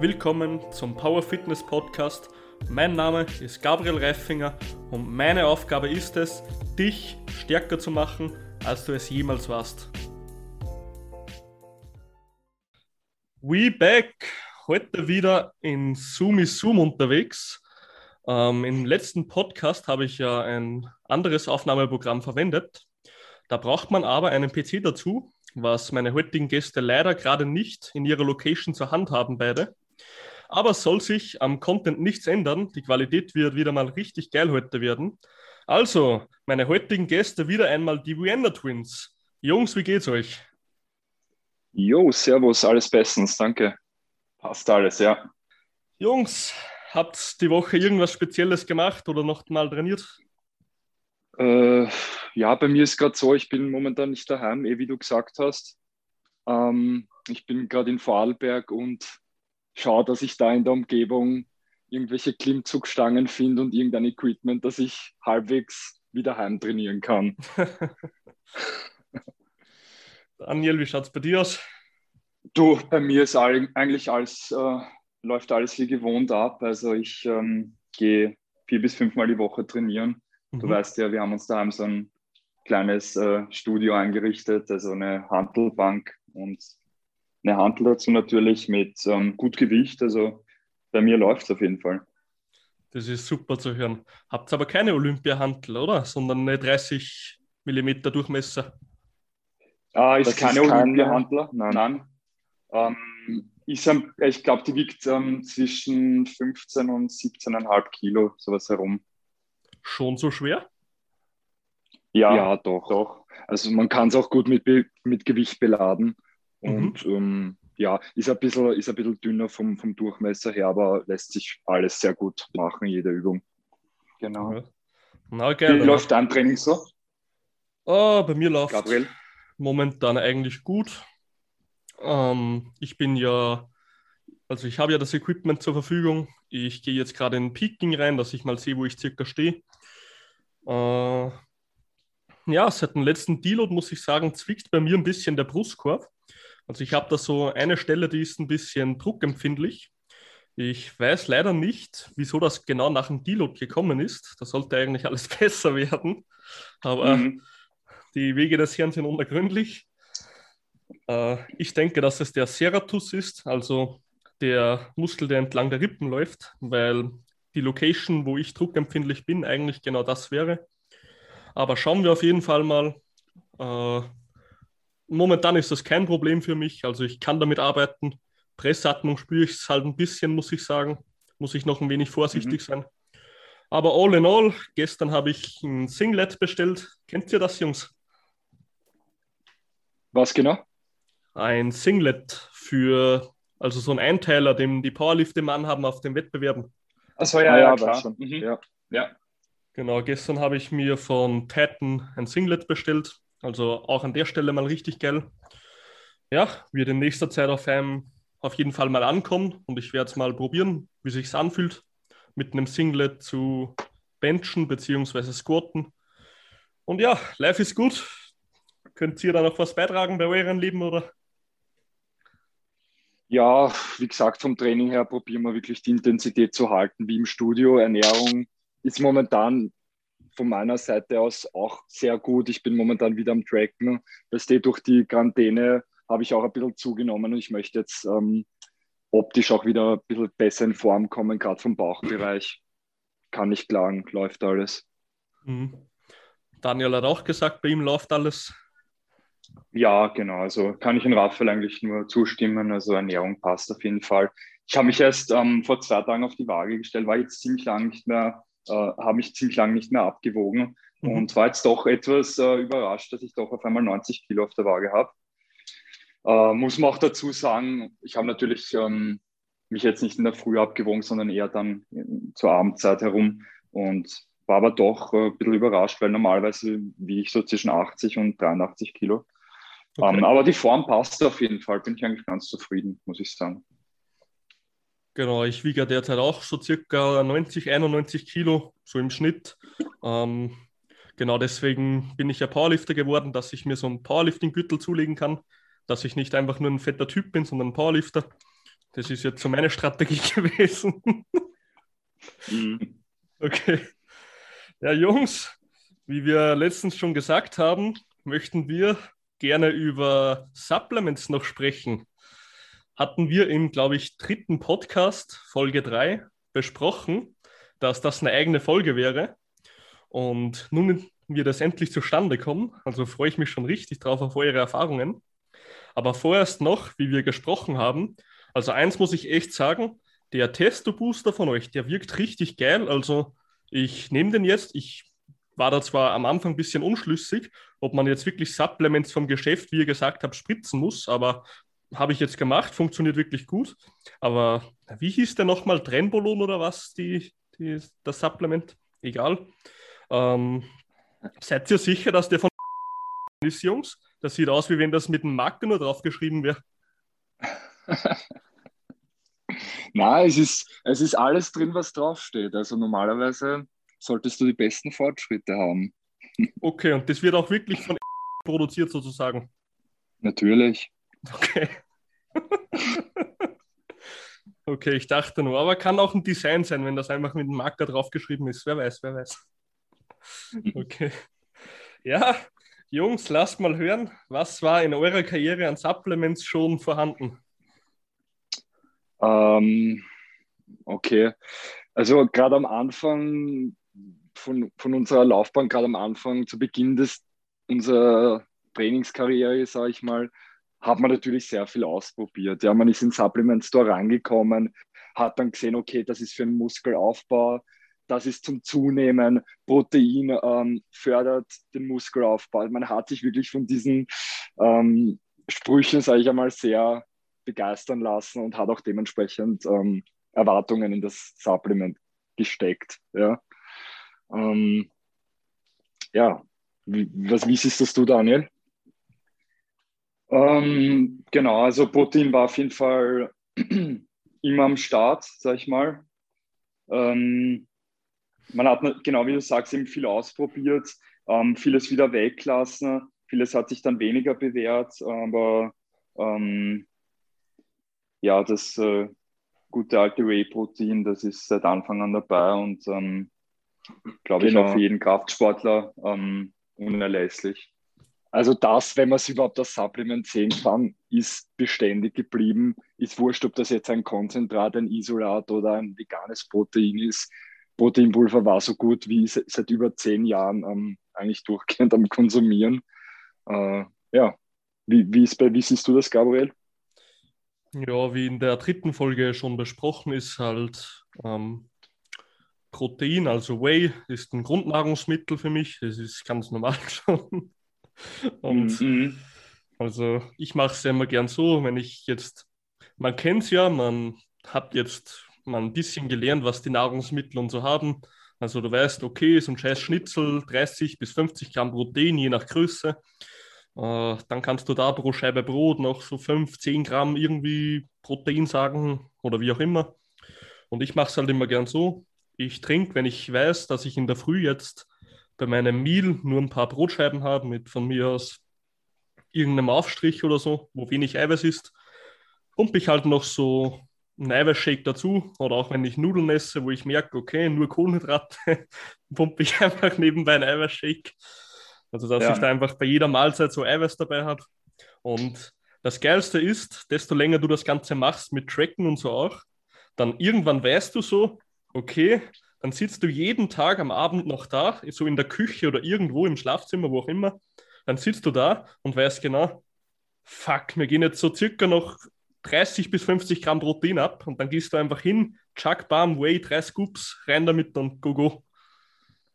Willkommen zum Power Fitness Podcast. Mein Name ist Gabriel Reifinger und meine Aufgabe ist es, dich stärker zu machen, als du es jemals warst. We back! Heute wieder in Zoom is Zoom unterwegs. Ähm, Im letzten Podcast habe ich ja ein anderes Aufnahmeprogramm verwendet. Da braucht man aber einen PC dazu, was meine heutigen Gäste leider gerade nicht in ihrer Location zur Hand haben, beide. Aber soll sich am Content nichts ändern. Die Qualität wird wieder mal richtig geil heute werden. Also, meine heutigen Gäste wieder einmal die Vienna Twins. Jungs, wie geht's euch? Jo, servus, alles bestens, danke. Passt alles, ja. Jungs, habt die Woche irgendwas Spezielles gemacht oder noch mal trainiert? Äh, ja, bei mir ist gerade so, ich bin momentan nicht daheim, eh wie du gesagt hast. Ähm, ich bin gerade in Vorarlberg und schaue, dass ich da in der Umgebung irgendwelche Klimmzugstangen finde und irgendein Equipment, dass ich halbwegs wieder heim trainieren kann. Daniel, wie schaut es bei dir aus? Du, bei mir ist all, eigentlich alles, äh, läuft alles wie gewohnt ab. Also ich ähm, gehe vier bis fünfmal die Woche trainieren. Mhm. Du weißt ja, wir haben uns daheim so ein kleines äh, Studio eingerichtet, also eine Handelbank und eine Hantel dazu natürlich mit ähm, gut Gewicht. Also bei mir läuft es auf jeden Fall. Das ist super zu hören. Habt aber keine Olympia-Hantel, oder? Sondern eine 30 mm Durchmesser. Ah, ist das keine Olympia-Handler? Nein. Nein. Ähm, ist, ich glaube, die wiegt ähm, zwischen 15 und 17,5 Kilo, sowas herum. Schon so schwer? Ja, ja doch. doch. Also man kann es auch gut mit, mit Gewicht beladen. Mhm. Und mhm. ähm, ja, ist ein bisschen, ist ein bisschen dünner vom, vom Durchmesser her, aber lässt sich alles sehr gut machen, jede Übung. Genau. Ja. Na, geil, Wie läuft dein Training so? Oh, bei mir läuft Gabriel? momentan eigentlich gut. Ähm, ich bin ja, also ich habe ja das Equipment zur Verfügung. Ich gehe jetzt gerade in Peaking rein, dass ich mal sehe, wo ich circa stehe. Äh, ja, seit dem letzten Deload muss ich sagen, zwickt bei mir ein bisschen der Brustkorb. Also ich habe da so eine Stelle, die ist ein bisschen druckempfindlich. Ich weiß leider nicht, wieso das genau nach dem Deload gekommen ist. Da sollte eigentlich alles besser werden. Aber mhm. die Wege des Herrn sind unergründlich. Äh, ich denke, dass es der Serratus ist, also der Muskel, der entlang der Rippen läuft, weil die Location, wo ich druckempfindlich bin, eigentlich genau das wäre. Aber schauen wir auf jeden Fall mal. Äh, momentan ist das kein Problem für mich. Also ich kann damit arbeiten. Pressatmung spüre ich es halt ein bisschen, muss ich sagen. Muss ich noch ein wenig vorsichtig mhm. sein. Aber all in all, gestern habe ich ein Singlet bestellt. Kennt ihr das, Jungs? Was genau? Ein Singlet für, also so ein Einteiler, den die Powerlifter immer anhaben auf den Wettbewerben. Achso, ja, ah, ja, ja, klar. Mhm. Ja, ja. Genau, gestern habe ich mir von Titan ein Singlet bestellt. Also auch an der Stelle mal richtig geil. Ja, wird in nächster Zeit auf einem auf jeden Fall mal ankommen und ich werde es mal probieren, wie sich anfühlt, mit einem Singlet zu benchen bzw. squatten. Und ja, live ist gut. Könnt ihr da noch was beitragen bei eurem Leben oder? Ja, wie gesagt, vom Training her probieren wir wirklich die Intensität zu halten, wie im Studio. Ernährung ist momentan von meiner Seite aus auch sehr gut. Ich bin momentan wieder am Tracken. Weißt du, durch die Quarantäne habe ich auch ein bisschen zugenommen und ich möchte jetzt ähm, optisch auch wieder ein bisschen besser in Form kommen, gerade vom Bauchbereich. Kann nicht klagen, läuft alles. Mhm. Daniel hat auch gesagt, bei ihm läuft alles. Ja, genau. Also kann ich in Raphael eigentlich nur zustimmen. Also Ernährung passt auf jeden Fall. Ich habe mich erst ähm, vor zwei Tagen auf die Waage gestellt, war jetzt ziemlich lange nicht mehr äh, habe mich ziemlich lange nicht mehr abgewogen mhm. und war jetzt doch etwas äh, überrascht, dass ich doch auf einmal 90 Kilo auf der Waage habe. Äh, muss man auch dazu sagen, ich habe natürlich ähm, mich jetzt nicht in der Früh abgewogen, sondern eher dann zur Abendzeit herum und war aber doch äh, ein bisschen überrascht, weil normalerweise wie ich so zwischen 80 und 83 Kilo. Okay. Ähm, aber die Form passt auf jeden Fall, bin ich eigentlich ganz zufrieden, muss ich sagen. Genau, ich wiege derzeit auch so circa 90, 91 Kilo, so im Schnitt. Ähm, genau deswegen bin ich ja Powerlifter geworden, dass ich mir so einen Powerlifting-Gürtel zulegen kann, dass ich nicht einfach nur ein fetter Typ bin, sondern ein Powerlifter. Das ist jetzt so meine Strategie gewesen. Mhm. Okay. Ja, Jungs, wie wir letztens schon gesagt haben, möchten wir gerne über Supplements noch sprechen. Hatten wir im, glaube ich, dritten Podcast, Folge 3, besprochen, dass das eine eigene Folge wäre. Und nun wird das endlich zustande kommen. Also freue ich mich schon richtig drauf auf eure Erfahrungen. Aber vorerst noch, wie wir gesprochen haben, also eins muss ich echt sagen, der Testo-Booster von euch, der wirkt richtig geil. Also ich nehme den jetzt. Ich war da zwar am Anfang ein bisschen unschlüssig, ob man jetzt wirklich Supplements vom Geschäft, wie ihr gesagt habt, spritzen muss, aber habe ich jetzt gemacht, funktioniert wirklich gut. Aber wie hieß der nochmal? Trenbolon oder was, die, die, das Supplement? Egal. Ähm, seid ihr sicher, dass der von ist, Jungs? Das sieht aus, wie wenn das mit einem Marker nur draufgeschrieben wäre. Na, es ist, es ist alles drin, was draufsteht. Also normalerweise solltest du die besten Fortschritte haben. Okay, und das wird auch wirklich von produziert sozusagen. Natürlich. Okay. okay, ich dachte nur, aber kann auch ein Design sein, wenn das einfach mit einem Marker draufgeschrieben ist. Wer weiß, wer weiß. Okay. Ja, Jungs, lasst mal hören, was war in eurer Karriere an Supplements schon vorhanden? Ähm, okay, also gerade am Anfang von, von unserer Laufbahn, gerade am Anfang, zu Beginn des, unserer Trainingskarriere, sage ich mal, hat man natürlich sehr viel ausprobiert. Ja, man ist in Supplement Store reingekommen, hat dann gesehen, okay, das ist für einen Muskelaufbau, das ist zum Zunehmen, Protein ähm, fördert den Muskelaufbau. Man hat sich wirklich von diesen ähm, Sprüchen, sage ich einmal, sehr begeistern lassen und hat auch dementsprechend ähm, Erwartungen in das Supplement gesteckt. Ja, ähm, ja. Wie, was, wie siehst das Daniel? Ähm, genau, also Protein war auf jeden Fall immer am Start, sag ich mal. Ähm, man hat, genau wie du sagst, eben viel ausprobiert, ähm, vieles wieder weglassen, vieles hat sich dann weniger bewährt, aber ähm, ja, das äh, gute alte Whey-Protein, das ist seit Anfang an dabei und ähm, glaube genau. ich auch für jeden Kraftsportler ähm, unerlässlich. Also das, wenn man es überhaupt als Supplement sehen kann, ist beständig geblieben. Ist wurscht, ob das jetzt ein Konzentrat, ein Isolat oder ein veganes Protein ist. Proteinpulver war so gut wie seit über zehn Jahren ähm, eigentlich durchgehend am Konsumieren. Äh, ja, wie, wie, ist bei, wie siehst du das, Gabriel? Ja, wie in der dritten Folge schon besprochen ist, halt ähm, Protein, also Whey, ist ein Grundnahrungsmittel für mich. Das ist ganz normal schon. Und mhm. also ich mache es ja immer gern so, wenn ich jetzt, man kennt es ja, man hat jetzt mal ein bisschen gelernt, was die Nahrungsmittel und so haben. Also du weißt, okay, so ein scheiß Schnitzel, 30 bis 50 Gramm Protein, je nach Größe. Äh, dann kannst du da pro Scheibe Brot noch so 5, 10 Gramm irgendwie Protein sagen oder wie auch immer. Und ich mache es halt immer gern so. Ich trinke, wenn ich weiß, dass ich in der Früh jetzt bei meinem Meal nur ein paar Brotscheiben habe mit von mir aus irgendeinem Aufstrich oder so, wo wenig Eiweiß ist, pumpe ich halt noch so einen Eiweißshake dazu oder auch wenn ich Nudeln esse, wo ich merke, okay, nur Kohlenhydrate, pumpe ich einfach nebenbei einen Eiweißshake. Also dass ja. ich da einfach bei jeder Mahlzeit so Eiweiß dabei habe. Und das Geilste ist, desto länger du das Ganze machst mit Tracken und so auch, dann irgendwann weißt du so, okay, dann sitzt du jeden Tag am Abend noch da, so in der Küche oder irgendwo im Schlafzimmer, wo auch immer. Dann sitzt du da und weißt genau, fuck, wir gehen jetzt so circa noch 30 bis 50 Gramm Protein ab und dann gehst du einfach hin, Chuck, Bam, Way, drei Scoops, rein damit und go, go.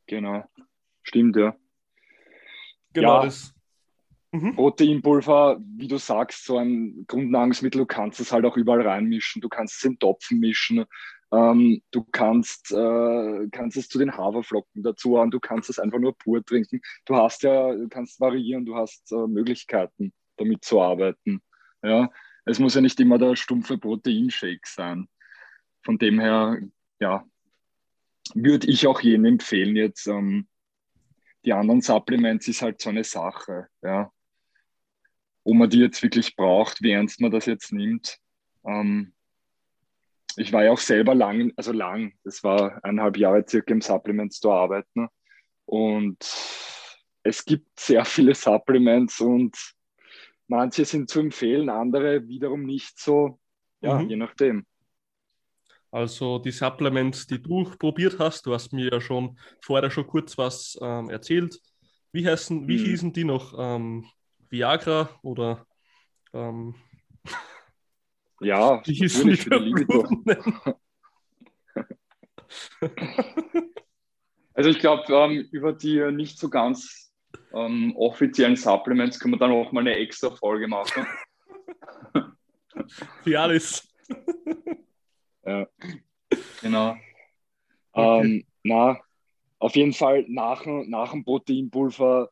Genau, stimmt, ja. Genau ja. das. Mhm. Proteinpulver, wie du sagst, so ein Grundnahrungsmittel, du kannst es halt auch überall reinmischen. Du kannst es in Topfen mischen. Ähm, du kannst, äh, kannst es zu den Haferflocken dazu haben, du kannst es einfach nur pur trinken. Du hast ja, du kannst variieren, du hast äh, Möglichkeiten, damit zu arbeiten. Ja, es muss ja nicht immer der stumpfe Proteinshake sein. Von dem her, ja, würde ich auch jedem empfehlen, jetzt ähm, die anderen Supplements ist halt so eine Sache, ja. Ob man die jetzt wirklich braucht, wie ernst man das jetzt nimmt. Ähm, ich war ja auch selber lang, also lang, das war eineinhalb Jahre circa im Supplement Store arbeiten. Und es gibt sehr viele Supplements und manche sind zu empfehlen, andere wiederum nicht so. Ja, mhm. je nachdem. Also die Supplements, die du probiert hast, du hast mir ja schon vorher schon kurz was ähm, erzählt. Wie heißen, wie mhm. hießen die noch? Ähm, Viagra oder ähm, ja, wie hießen die für Also ich glaube, ähm, über die nicht so ganz ähm, offiziellen Supplements können wir dann auch mal eine extra Folge machen. Fialis. ja, genau. Okay. Ähm, na, auf jeden Fall nach, nach dem Proteinpulver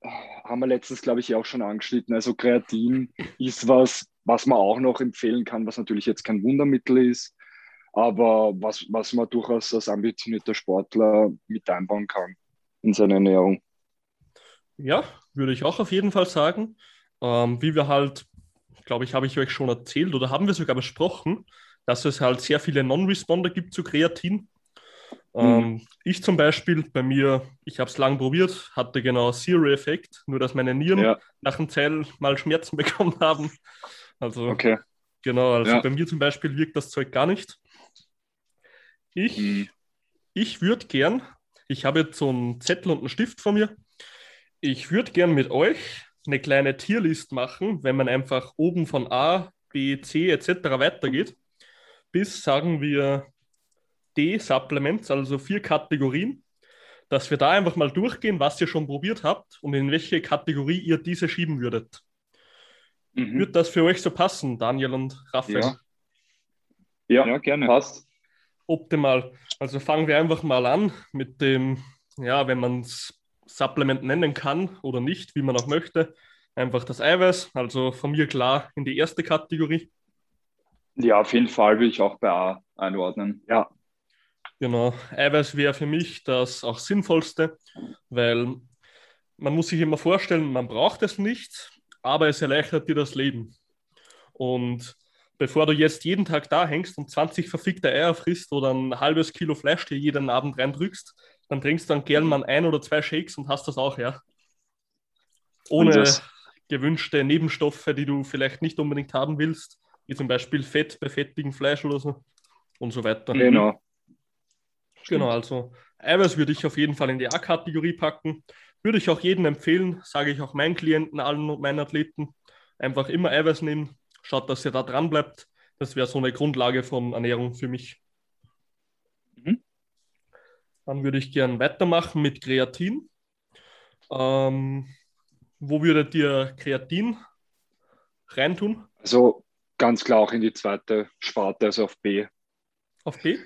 äh, haben wir letztens, glaube ich, auch schon angeschnitten. Also Kreatin ist was, was man auch noch empfehlen kann, was natürlich jetzt kein Wundermittel ist, aber was, was man durchaus als ambitionierter Sportler mit einbauen kann in seine Ernährung. Ja, würde ich auch auf jeden Fall sagen. Ähm, wie wir halt, glaube ich, habe ich euch schon erzählt oder haben wir sogar besprochen, dass es halt sehr viele Non-Responder gibt zu Kreatin. Ähm, mhm. Ich zum Beispiel, bei mir, ich habe es lang probiert, hatte genau Zero-Effekt, nur dass meine Nieren ja. nach dem Zell mal Schmerzen bekommen haben. Also, okay. genau, also ja. bei mir zum Beispiel wirkt das Zeug gar nicht. Ich, mhm. ich würde gern, ich habe jetzt so einen Zettel und einen Stift vor mir, ich würde gern mit euch eine kleine Tierlist machen, wenn man einfach oben von A, B, C etc. weitergeht, bis sagen wir D-Supplements, also vier Kategorien, dass wir da einfach mal durchgehen, was ihr schon probiert habt und in welche Kategorie ihr diese schieben würdet. Mhm. Wird das für euch so passen, Daniel und Raphael? Ja, ja, ja gerne. Passt. Optimal. Also fangen wir einfach mal an mit dem, ja, wenn man es Supplement nennen kann oder nicht, wie man auch möchte. Einfach das Eiweiß, also von mir klar in die erste Kategorie. Ja, auf jeden Fall will ich auch bei A einordnen. Ja. Genau, Eiweiß wäre für mich das auch sinnvollste, weil man muss sich immer vorstellen, man braucht es nicht, aber es erleichtert dir das Leben. Und bevor du jetzt jeden Tag da hängst und 20 verfickte Eier frisst oder ein halbes Kilo Fleisch dir jeden Abend reindrückst, dann trinkst du dann gern mal ein oder zwei Shakes und hast das auch, ja. Ohne gewünschte Nebenstoffe, die du vielleicht nicht unbedingt haben willst, wie zum Beispiel Fett bei fettigem Fleisch oder so und so weiter. Genau. Genau, also Eiweiß würde ich auf jeden Fall in die A-Kategorie packen. Würde ich auch jedem empfehlen, sage ich auch meinen Klienten, allen meinen Athleten, einfach immer Eiweiß nehmen, schaut, dass ihr da dran bleibt. Das wäre so eine Grundlage von Ernährung für mich. Mhm. Dann würde ich gerne weitermachen mit Kreatin. Ähm, wo würdet ihr Kreatin reintun? Also ganz klar auch in die zweite Sparte, also auf B. Auf B?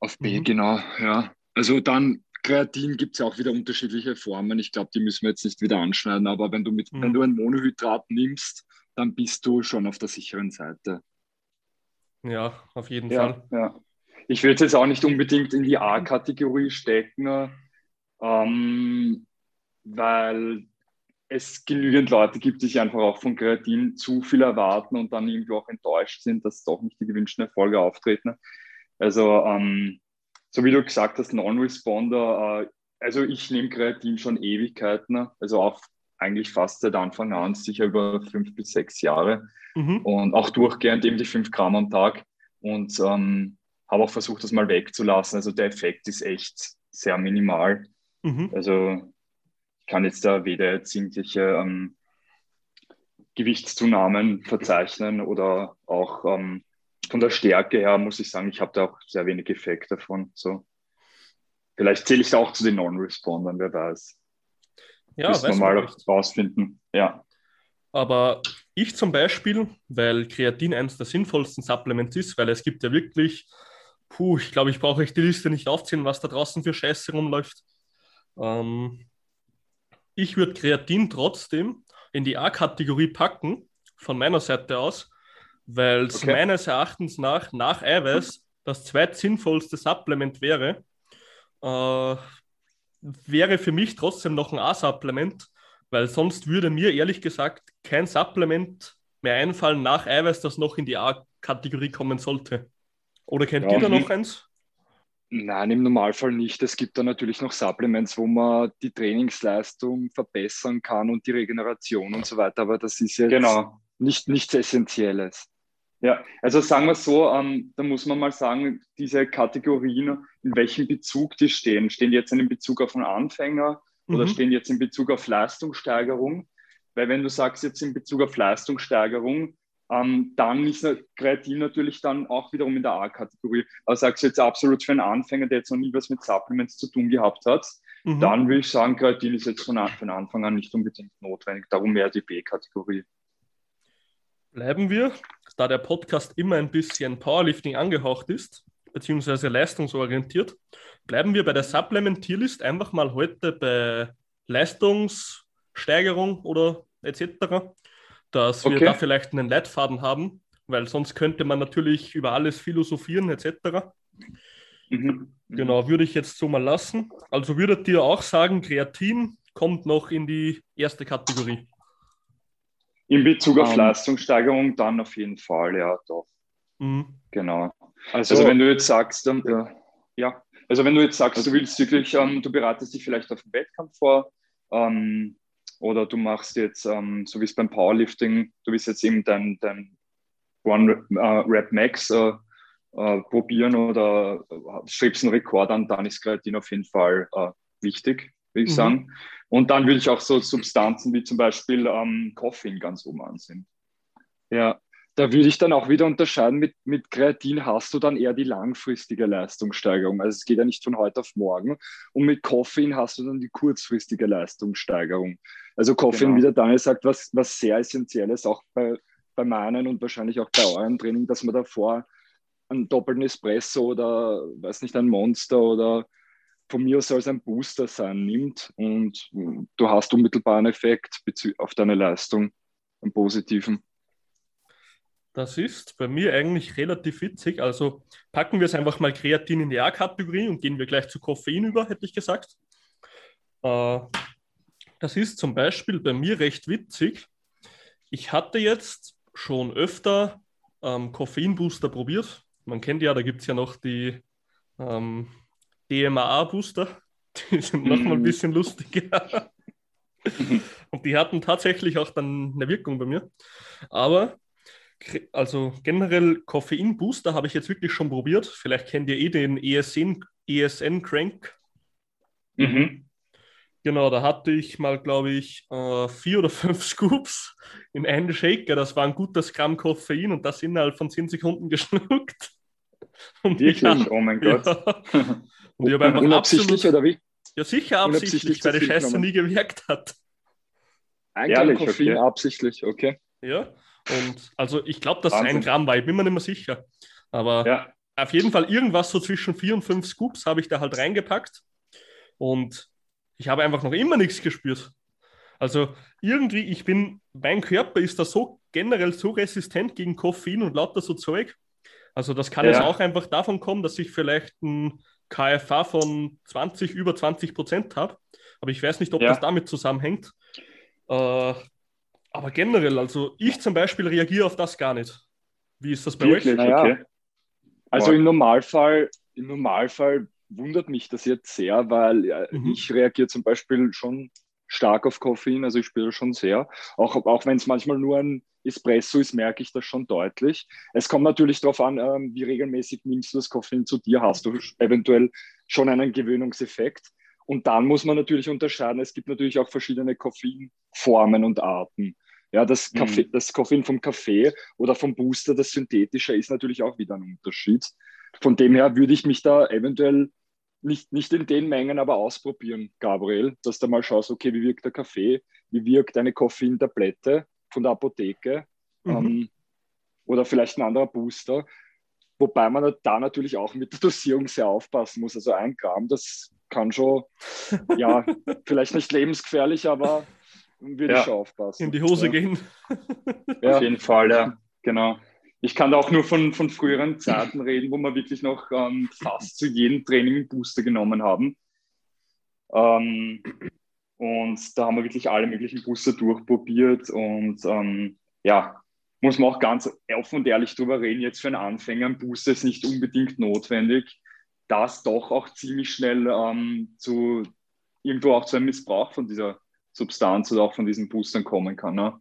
Auf B, mhm. genau, ja. Also dann Kreatin gibt es ja auch wieder unterschiedliche Formen. Ich glaube, die müssen wir jetzt nicht wieder anschneiden, aber wenn du, mit, mhm. wenn du ein Monohydrat nimmst, dann bist du schon auf der sicheren Seite. Ja, auf jeden ja, Fall. Ja. Ich will es jetzt auch nicht unbedingt in die A-Kategorie stecken, ähm, weil es genügend Leute gibt, die sich einfach auch von Kreatin zu viel erwarten und dann irgendwie auch enttäuscht sind, dass doch nicht die gewünschten Erfolge auftreten. Also ähm, so wie du gesagt hast, Non-Responder, äh, also ich nehme Kreatin schon Ewigkeiten, also auch eigentlich fast seit Anfang an, sicher über fünf bis sechs Jahre mhm. und auch durchgehend eben die fünf Gramm am Tag und ähm, habe auch versucht, das mal wegzulassen. Also der Effekt ist echt sehr minimal. Mhm. Also ich kann jetzt da weder jetzt irgendwelche ähm, Gewichtszunahmen verzeichnen oder auch ähm, von der Stärke her muss ich sagen, ich habe da auch sehr wenig Effekt davon. So. Vielleicht zähle ich da auch zu den Non-Respondern, wer weiß. Ja, Müssen wir mal rausfinden. Ja. Aber ich zum Beispiel, weil Kreatin eines der sinnvollsten Supplements ist, weil es gibt ja wirklich, puh, ich glaube, ich brauche euch die Liste nicht aufziehen, was da draußen für Scheiße rumläuft. Ähm, ich würde Kreatin trotzdem in die A-Kategorie packen, von meiner Seite aus, weil es okay. meines Erachtens nach, nach Eiweiß, das zweitsinnvollste Supplement wäre. Äh, wäre für mich trotzdem noch ein A-Supplement, weil sonst würde mir ehrlich gesagt kein Supplement mehr einfallen nach Eiweiß, das noch in die A-Kategorie kommen sollte. Oder kennt ja, ihr da noch eins? Nein, im Normalfall nicht. Es gibt da natürlich noch Supplements, wo man die Trainingsleistung verbessern kann und die Regeneration und so weiter, aber das ist jetzt genau. nicht, nichts Essentielles. Ja, also sagen wir so, ähm, da muss man mal sagen, diese Kategorien, in welchem Bezug die stehen. Stehen die jetzt in Bezug auf einen Anfänger mhm. oder stehen die jetzt in Bezug auf Leistungssteigerung? Weil wenn du sagst jetzt in Bezug auf Leistungssteigerung, ähm, dann ist Kreatin natürlich dann auch wiederum in der A-Kategorie. Also sagst du jetzt absolut für einen Anfänger, der jetzt noch nie was mit Supplements zu tun gehabt hat, mhm. dann würde ich sagen, Kreatin ist jetzt von, von Anfang an nicht unbedingt notwendig. Darum wäre die B-Kategorie. Bleiben wir, da der Podcast immer ein bisschen Powerlifting angehaucht ist, beziehungsweise leistungsorientiert, bleiben wir bei der Supplement-Tierlist einfach mal heute bei Leistungssteigerung oder etc dass okay. wir da vielleicht einen Leitfaden haben, weil sonst könnte man natürlich über alles philosophieren etc. Mhm. Genau, würde ich jetzt so mal lassen. Also würdet ihr auch sagen, Kreatin kommt noch in die erste Kategorie? In Bezug auf um, ähm. Leistungssteigerung dann auf jeden Fall, ja, doch. Mhm. Genau. Also, also, wenn du jetzt sagst, dann, ja, ja, also wenn du jetzt sagst, du willst wirklich, ähm, du bereitest dich vielleicht auf den Wettkampf vor, ähm, oder du machst jetzt, ähm, so wie es beim Powerlifting, du willst jetzt eben dein, dein One äh, Rep Max äh, äh, probieren oder äh, strebst einen Rekord an, dann ist Kreatin auf jeden Fall äh, wichtig, würde ich mhm. sagen. Und dann würde ich auch so Substanzen wie zum Beispiel ähm, Koffein ganz oben ansehen. Ja, da würde ich dann auch wieder unterscheiden, mit, mit Kreatin hast du dann eher die langfristige Leistungssteigerung. Also es geht ja nicht von heute auf morgen. Und mit Koffein hast du dann die kurzfristige Leistungssteigerung. Also Koffein, genau. wie der Daniel sagt, was, was sehr essentiell ist, auch bei, bei meinen und wahrscheinlich auch bei eurem Training, dass man davor einen doppelten Espresso oder, weiß nicht, ein Monster oder von mir aus es ein Booster sein, nimmt und du hast unmittelbar einen Effekt auf deine Leistung, einen positiven. Das ist bei mir eigentlich relativ witzig. Also packen wir es einfach mal Kreatin in die A-Kategorie und gehen wir gleich zu Koffein über, hätte ich gesagt. Äh, das ist zum Beispiel bei mir recht witzig. Ich hatte jetzt schon öfter ähm, Koffeinbooster probiert. Man kennt ja, da gibt es ja noch die ähm, DMAA-Booster. Die sind mhm. noch mal ein mhm. bisschen lustiger. und die hatten tatsächlich auch dann eine Wirkung bei mir. Aber also generell Koffein-Booster habe ich jetzt wirklich schon probiert. Vielleicht kennt ihr eh den ESN, ESN Crank. Mhm. Genau, da hatte ich mal, glaube ich, äh, vier oder fünf Scoops in einen Shaker. Das war ein gutes Gramm Koffein und das innerhalb von zehn Sekunden geschluckt. Und Wirklich? Hab, oh mein Gott. Ja. Und ich habe einfach Unabsichtlich absolut, oder wie? Ja, sicher absichtlich, weil die Scheiße nie gewirkt hat. Ein Gramm Koffein okay. absichtlich, okay. Ja, und also ich glaube, das ist ein Gramm war, ich bin mir nicht mehr sicher. Aber ja. auf jeden Fall irgendwas so zwischen vier und fünf Scoops habe ich da halt reingepackt. Und ich habe einfach noch immer nichts gespürt. Also irgendwie, ich bin, mein Körper ist da so generell so resistent gegen Koffein und lauter so Zeug. Also das kann ja. jetzt auch einfach davon kommen, dass ich vielleicht ein KFA von 20, über 20 Prozent habe. Aber ich weiß nicht, ob ja. das damit zusammenhängt. Äh, aber generell, also ich zum Beispiel reagiere auf das gar nicht. Wie ist das bei Wirklich? euch? Naja. Okay. Also im Normalfall, im Normalfall wundert mich das jetzt sehr, weil mhm. ich reagiere zum Beispiel schon stark auf Koffein, also ich spüre schon sehr. Auch, auch wenn es manchmal nur ein Espresso ist, merke ich das schon deutlich. Es kommt natürlich darauf an, ähm, wie regelmäßig nimmst du das Koffein zu dir, hast du eventuell schon einen Gewöhnungseffekt. Und dann muss man natürlich unterscheiden, es gibt natürlich auch verschiedene Koffeinformen und Arten. Ja, das, Kaffee, mhm. das Koffein vom Kaffee oder vom Booster, das synthetische, ist natürlich auch wieder ein Unterschied. Von dem her würde ich mich da eventuell nicht, nicht in den Mengen, aber ausprobieren, Gabriel, dass du mal schaust, okay, wie wirkt der Kaffee, wie wirkt eine Koffeintablette von der Apotheke mhm. ähm, oder vielleicht ein anderer Booster. Wobei man da natürlich auch mit der Dosierung sehr aufpassen muss. Also ein Gramm, das kann schon, ja, vielleicht nicht lebensgefährlich, aber würde ja. ich schon aufpassen. In die Hose ja. gehen. ja. Auf jeden Fall, ja, genau. Ich kann da auch nur von, von früheren Zeiten reden, wo wir wirklich noch ähm, fast zu jedem Training einen Booster genommen haben. Ähm, und da haben wir wirklich alle möglichen Booster durchprobiert und ähm, ja, muss man auch ganz offen und ehrlich drüber reden, jetzt für einen Anfänger ein Booster ist nicht unbedingt notwendig, das doch auch ziemlich schnell ähm, zu irgendwo auch zu einem Missbrauch von dieser Substanz oder auch von diesen Boostern kommen kann. Ne?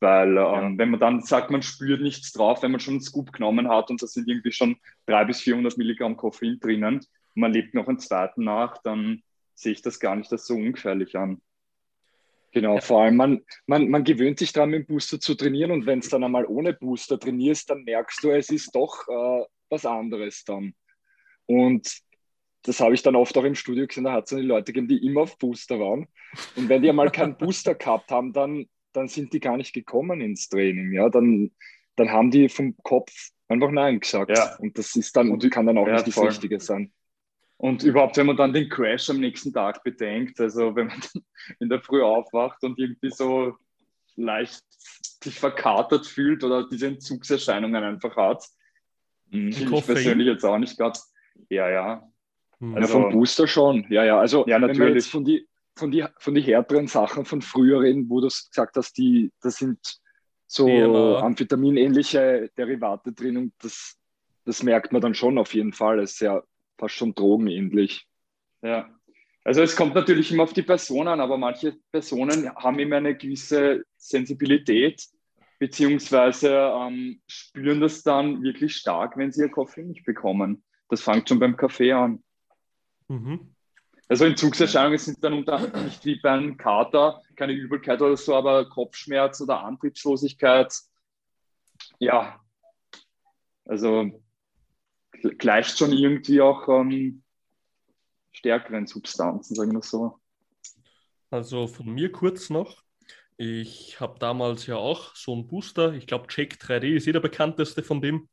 Weil ähm, ja. wenn man dann sagt, man spürt nichts drauf, wenn man schon einen Scoop genommen hat und da sind irgendwie schon 300 bis 400 Milligramm Koffein drinnen und man lebt noch einen zweiten nach, dann sehe ich das gar nicht als so ungefährlich an. Genau, ja. vor allem man, man, man gewöhnt sich daran, mit dem Booster zu trainieren und wenn es dann einmal ohne Booster trainierst, dann merkst du, es ist doch äh, was anderes dann. Und das habe ich dann oft auch im Studio gesehen, da hat es die Leute gegeben, die immer auf Booster waren. Und wenn die einmal keinen Booster gehabt haben, dann, dann sind die gar nicht gekommen ins Training. Ja? Dann, dann haben die vom Kopf einfach Nein gesagt. Ja. Und das ist dann und kann dann auch ja, nicht das voll. Richtige sein. Und überhaupt, wenn man dann den Crash am nächsten Tag bedenkt, also wenn man in der Früh aufwacht und irgendwie so leicht sich verkatert fühlt oder diese Entzugserscheinungen einfach hat, hm, ich persönlich jetzt auch nicht gerade. Ja, ja. Hm. Also, ja, vom Booster schon, ja, ja. Also ja, natürlich. wenn wir jetzt von die, von, die, von die härteren Sachen von früher reden, wo du gesagt hast, die, das sind so ja, Amphetamin-ähnliche Derivate drin und das, das merkt man dann schon auf jeden Fall. Es ist ja fast schon drogenähnlich. Ja. Also es kommt natürlich immer auf die Person an, aber manche Personen haben immer eine gewisse Sensibilität, beziehungsweise ähm, spüren das dann wirklich stark, wenn sie ihr Koffein nicht bekommen. Das fängt schon beim Kaffee an. Mhm. Also Entzugserscheinungen sind dann unter, nicht wie beim Kater, keine Übelkeit oder so, aber Kopfschmerz oder Antriebslosigkeit. Ja, also gleicht schon irgendwie auch ähm, stärkeren Substanzen, sagen wir so. Also von mir kurz noch. Ich habe damals ja auch so einen Booster. Ich glaube, Check 3D ist jeder bekannteste von dem.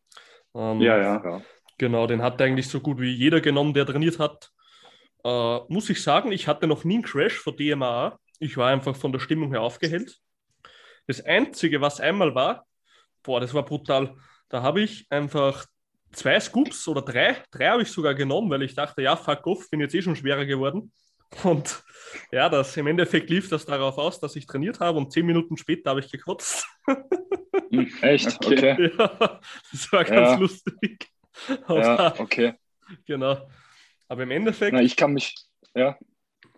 Ähm, ja, ja, ja. Genau, den hat eigentlich so gut wie jeder genommen, der trainiert hat. Äh, muss ich sagen, ich hatte noch nie einen Crash vor DMA. Ich war einfach von der Stimmung her aufgehellt. Das Einzige, was einmal war, boah, das war brutal. Da habe ich einfach zwei Scoops oder drei, drei habe ich sogar genommen, weil ich dachte, ja, fuck off, bin jetzt eh schon schwerer geworden. Und ja, das, im Endeffekt lief das darauf aus, dass ich trainiert habe und zehn Minuten später habe ich gekotzt. Hm, echt? Okay. Ja, das war ganz ja. lustig. ja, okay. Genau. Aber im Endeffekt. Na, ich kann mich, ja.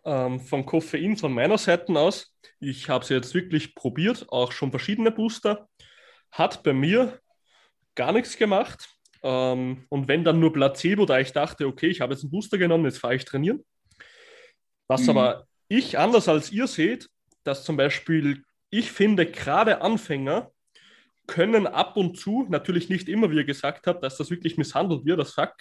Ähm, vom Koffein von meiner Seite aus, ich habe es jetzt wirklich probiert, auch schon verschiedene Booster. Hat bei mir gar nichts gemacht. Ähm, und wenn dann nur Placebo, da ich dachte, okay, ich habe jetzt einen Booster genommen, jetzt fahre ich trainieren. Was mhm. aber ich anders als ihr seht, dass zum Beispiel, ich finde, gerade Anfänger können ab und zu, natürlich nicht immer, wie ihr gesagt habt, dass das wirklich misshandelt wird, das Fuck,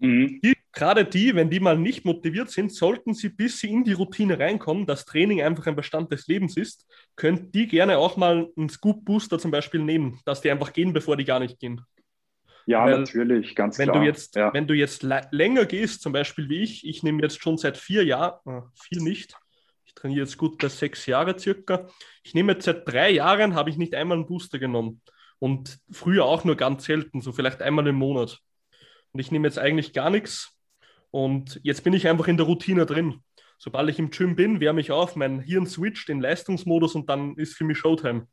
Mhm. Die, gerade die, wenn die mal nicht motiviert sind, sollten sie, bis sie in die Routine reinkommen, das Training einfach ein Bestand des Lebens ist, könnt die gerne auch mal einen Scoop-Booster zum Beispiel nehmen, dass die einfach gehen, bevor die gar nicht gehen. Ja, Weil, natürlich, ganz wenn klar. Du jetzt, ja. Wenn du jetzt länger gehst, zum Beispiel wie ich, ich nehme jetzt schon seit vier Jahren, äh, viel nicht, ich trainiere jetzt gut bei sechs Jahre circa, ich nehme jetzt seit drei Jahren, habe ich nicht einmal einen Booster genommen. Und früher auch nur ganz selten, so vielleicht einmal im Monat. Und ich nehme jetzt eigentlich gar nichts. Und jetzt bin ich einfach in der Routine drin. Sobald ich im Gym bin, wärme ich auf, mein Hirn switcht in Leistungsmodus und dann ist für mich Showtime.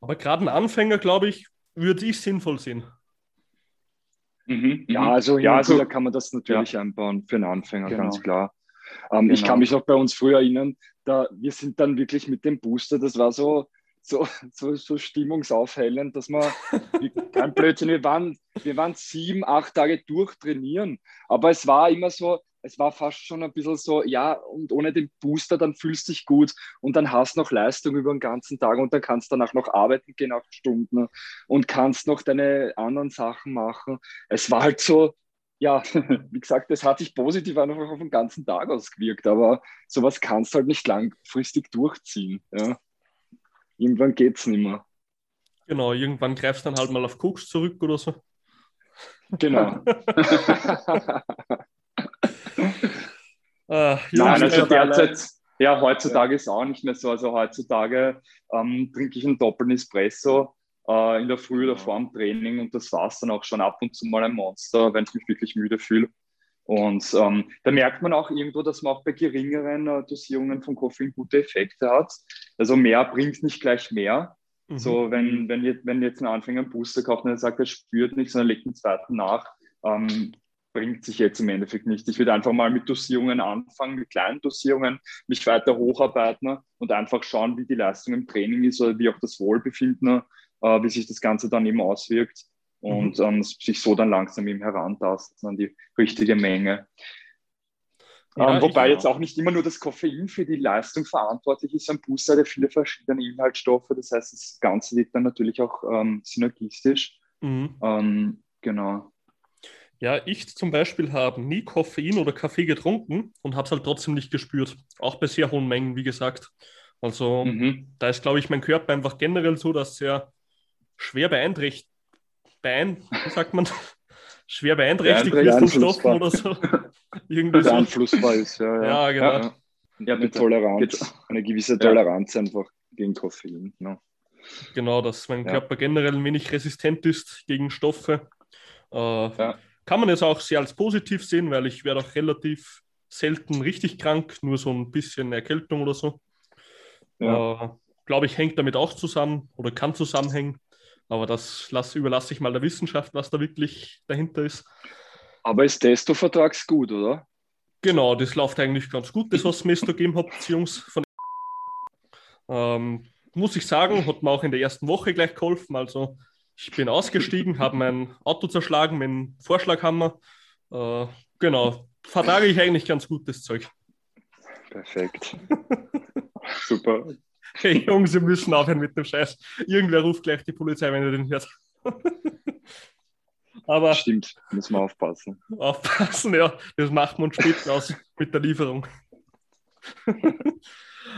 Aber gerade ein Anfänger, glaube ich, würde ich sinnvoll sehen. Mhm, ja, mhm. also ja, also, kann man das natürlich ja. einbauen für einen Anfänger, genau. ganz klar. Ähm, genau. Ich kann mich noch bei uns früher erinnern, da wir sind dann wirklich mit dem Booster, das war so, so, so, so stimmungsaufhellend, dass man kein Blödsinn, wir waren, wir waren sieben, acht Tage durchtrainieren, aber es war immer so, es war fast schon ein bisschen so, ja, und ohne den Booster, dann fühlst du dich gut und dann hast du noch Leistung über den ganzen Tag und dann kannst du danach noch arbeiten gehen, acht Stunden und kannst noch deine anderen Sachen machen. Es war halt so, ja, wie gesagt, das hat sich positiv einfach auf den ganzen Tag ausgewirkt, aber sowas kannst du halt nicht langfristig durchziehen. Ja irgendwann geht es nicht mehr. Genau, irgendwann greifst du dann halt mal auf Koks zurück oder so. Genau. ah, Nein, also derzeit, ja, heutzutage ja. ist auch nicht mehr so. Also heutzutage ähm, trinke ich einen doppelten Espresso äh, in der Früh oder vor dem Training und das war es dann auch schon ab und zu mal ein Monster, wenn ich mich wirklich müde fühle. Und ähm, da merkt man auch irgendwo, dass man auch bei geringeren äh, Dosierungen von Koffein gute Effekte hat. Also mehr bringt nicht gleich mehr. Mhm. So, wenn, wenn, jetzt, wenn jetzt ein Anfänger einen Booster kauft und er sagt, er spürt nichts, sondern legt einen zweiten nach, ähm, bringt sich jetzt im Endeffekt nicht. Ich würde einfach mal mit Dosierungen anfangen, mit kleinen Dosierungen, mich weiter hocharbeiten und einfach schauen, wie die Leistung im Training ist oder wie auch das Wohlbefinden, äh, wie sich das Ganze dann eben auswirkt und mhm. ähm, sich so dann langsam eben herantasten an die richtige Menge. Ja, ähm, wobei jetzt auch nicht immer nur das Koffein für die Leistung verantwortlich ist. Ein Booster hat viele verschiedene Inhaltsstoffe. Das heißt, das Ganze liegt dann natürlich auch ähm, synergistisch. Mhm. Ähm, genau. Ja, ich zum Beispiel habe nie Koffein oder Kaffee getrunken und habe es halt trotzdem nicht gespürt. Auch bei sehr hohen Mengen, wie gesagt. Also mhm. da ist, glaube ich, mein Körper einfach generell so, dass er schwer beeinträchtigt, beein, wie sagt man, schwer beeinträchtigt wird von Stoffen oder so. Irgendwie so. Beeinflussbar ist, ja. Ja, ja genau. Ja, ja. eine Toleranz, eine gewisse Toleranz einfach gegen Koffein. Ja. Genau, dass mein Körper generell ein wenig resistent ist gegen Stoffe. Äh, kann man es auch sehr als positiv sehen, weil ich werde auch relativ selten richtig krank, nur so ein bisschen Erkältung oder so. Ja. Äh, Glaube ich, hängt damit auch zusammen oder kann zusammenhängen. Aber das lass, überlasse ich mal der Wissenschaft, was da wirklich dahinter ist. Aber ist Testo-Vertrags gut, oder? Genau, das läuft eigentlich ganz gut, das, was mir da gegeben habt, Jungs von ähm, muss ich sagen, hat mir auch in der ersten Woche gleich geholfen. Also ich bin ausgestiegen, habe mein Auto zerschlagen mit dem Vorschlaghammer. Äh, genau, vertrage ich eigentlich ganz gut das Zeug. Perfekt. Super. Hey Jungs, Sie müssen aufhören mit dem Scheiß. Irgendwer ruft gleich die Polizei, wenn ihr den hört. Aber Stimmt, müssen wir aufpassen. Aufpassen, ja. Das macht man später aus mit der Lieferung.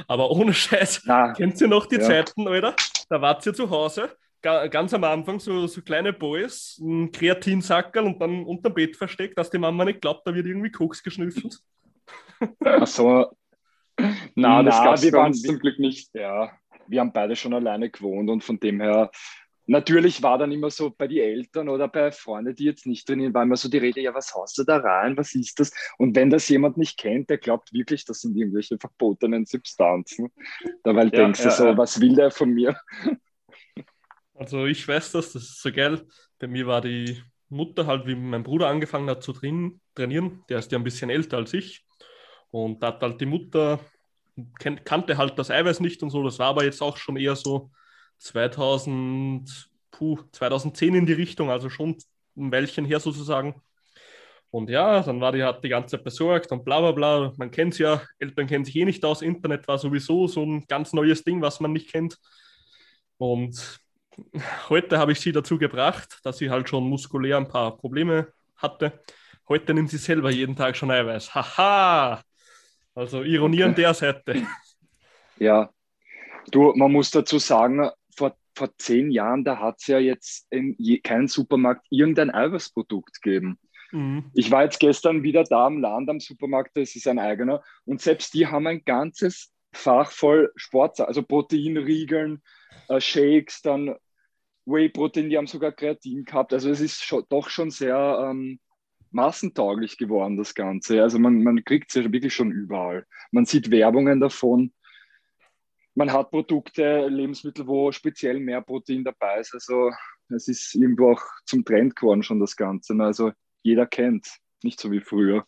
Aber ohne Scheiß, Na, kennt ihr noch die ja. Zeiten, Alter? Da wart ihr zu Hause, ganz am Anfang so, so kleine Boys, ein Kreatinsackerl und dann unterm Bett versteckt, dass die Mama nicht glaubt, da wird irgendwie Koks geschnüffelt. Ach so. Na, das gab es bei zum Glück nicht. Ja, wir haben beide schon alleine gewohnt und von dem her Natürlich war dann immer so bei den Eltern oder bei Freunden, die jetzt nicht drin war immer so die Rede, ja, was haust du da rein, was ist das? Und wenn das jemand nicht kennt, der glaubt wirklich, das sind irgendwelche verbotenen Substanzen. Dabei ja, denkst du ja, so, ja. was will der von mir? Also ich weiß das, das ist so geil. Bei mir war die Mutter halt, wie mein Bruder angefangen hat zu trainieren, der ist ja ein bisschen älter als ich. Und da hat halt die Mutter, kannte halt das Eiweiß nicht und so, das war aber jetzt auch schon eher so 2000, puh, 2010 in die Richtung, also schon ein Weilchen her sozusagen. Und ja, dann war die, hat die ganze Zeit besorgt und bla bla bla. Man kennt es ja, Eltern kennen sich eh nicht aus. Internet war sowieso so ein ganz neues Ding, was man nicht kennt. Und heute habe ich sie dazu gebracht, dass sie halt schon muskulär ein paar Probleme hatte. Heute nimmt sie selber jeden Tag schon Eiweiß. Haha! Also Ironie an der Seite. Ja, du, man muss dazu sagen, vor zehn Jahren, da hat es ja jetzt in keinem Supermarkt irgendein Eiweißprodukt gegeben. Mhm. Ich war jetzt gestern wieder da am Land am Supermarkt, das ist ein eigener, und selbst die haben ein ganzes Fach voll Sport, also Proteinriegeln, äh, Shakes, dann Whey-Protein, die haben sogar Kreatin gehabt. Also es ist schon, doch schon sehr ähm, massentauglich geworden, das Ganze. Also man, man kriegt es ja wirklich schon überall. Man sieht Werbungen davon man hat Produkte, Lebensmittel, wo speziell mehr Protein dabei ist. Also es ist irgendwo auch zum Trend geworden schon das Ganze. Also jeder kennt, nicht so wie früher.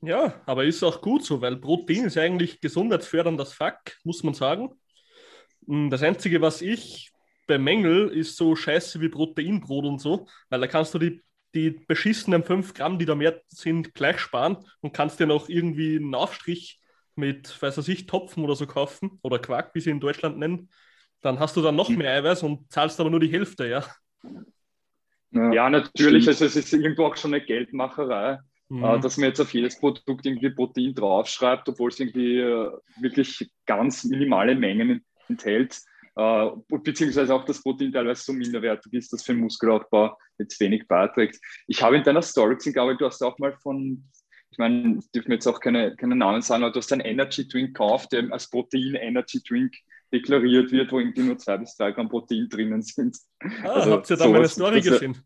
Ja, aber ist auch gut so, weil Protein ist eigentlich gesundheitsfördernd Fakt, muss man sagen. Hm, das Einzige, was ich bemängel, ist so Scheiße wie Proteinbrot und so, weil da kannst du die, die beschissenen 5 Gramm, die da mehr sind, gleich sparen und kannst dir noch irgendwie einen Aufstrich mit, weiß was ich, Topfen oder so kaufen oder Quark, wie sie in Deutschland nennen, dann hast du dann noch mehr Eiweiß und zahlst aber nur die Hälfte, ja. Ja, natürlich. Also es ist irgendwo auch schon eine Geldmacherei, mhm. äh, dass man jetzt auf jedes Produkt irgendwie Protein draufschreibt, obwohl es irgendwie äh, wirklich ganz minimale Mengen enthält. Äh, beziehungsweise auch das Protein teilweise so minderwertig ist, dass für den Muskelaufbau jetzt wenig beiträgt. Ich habe in deiner Story gesehen, glaube ich, du hast auch mal von ich meine, ich dürfen jetzt auch keine, keine Namen sagen, aber du hast einen Energy Drink gekauft, der als Protein Energy Drink deklariert wird, wo irgendwie nur zwei bis drei Gramm Protein drinnen sind. Ah, also habt ihr da meine Story gesehen?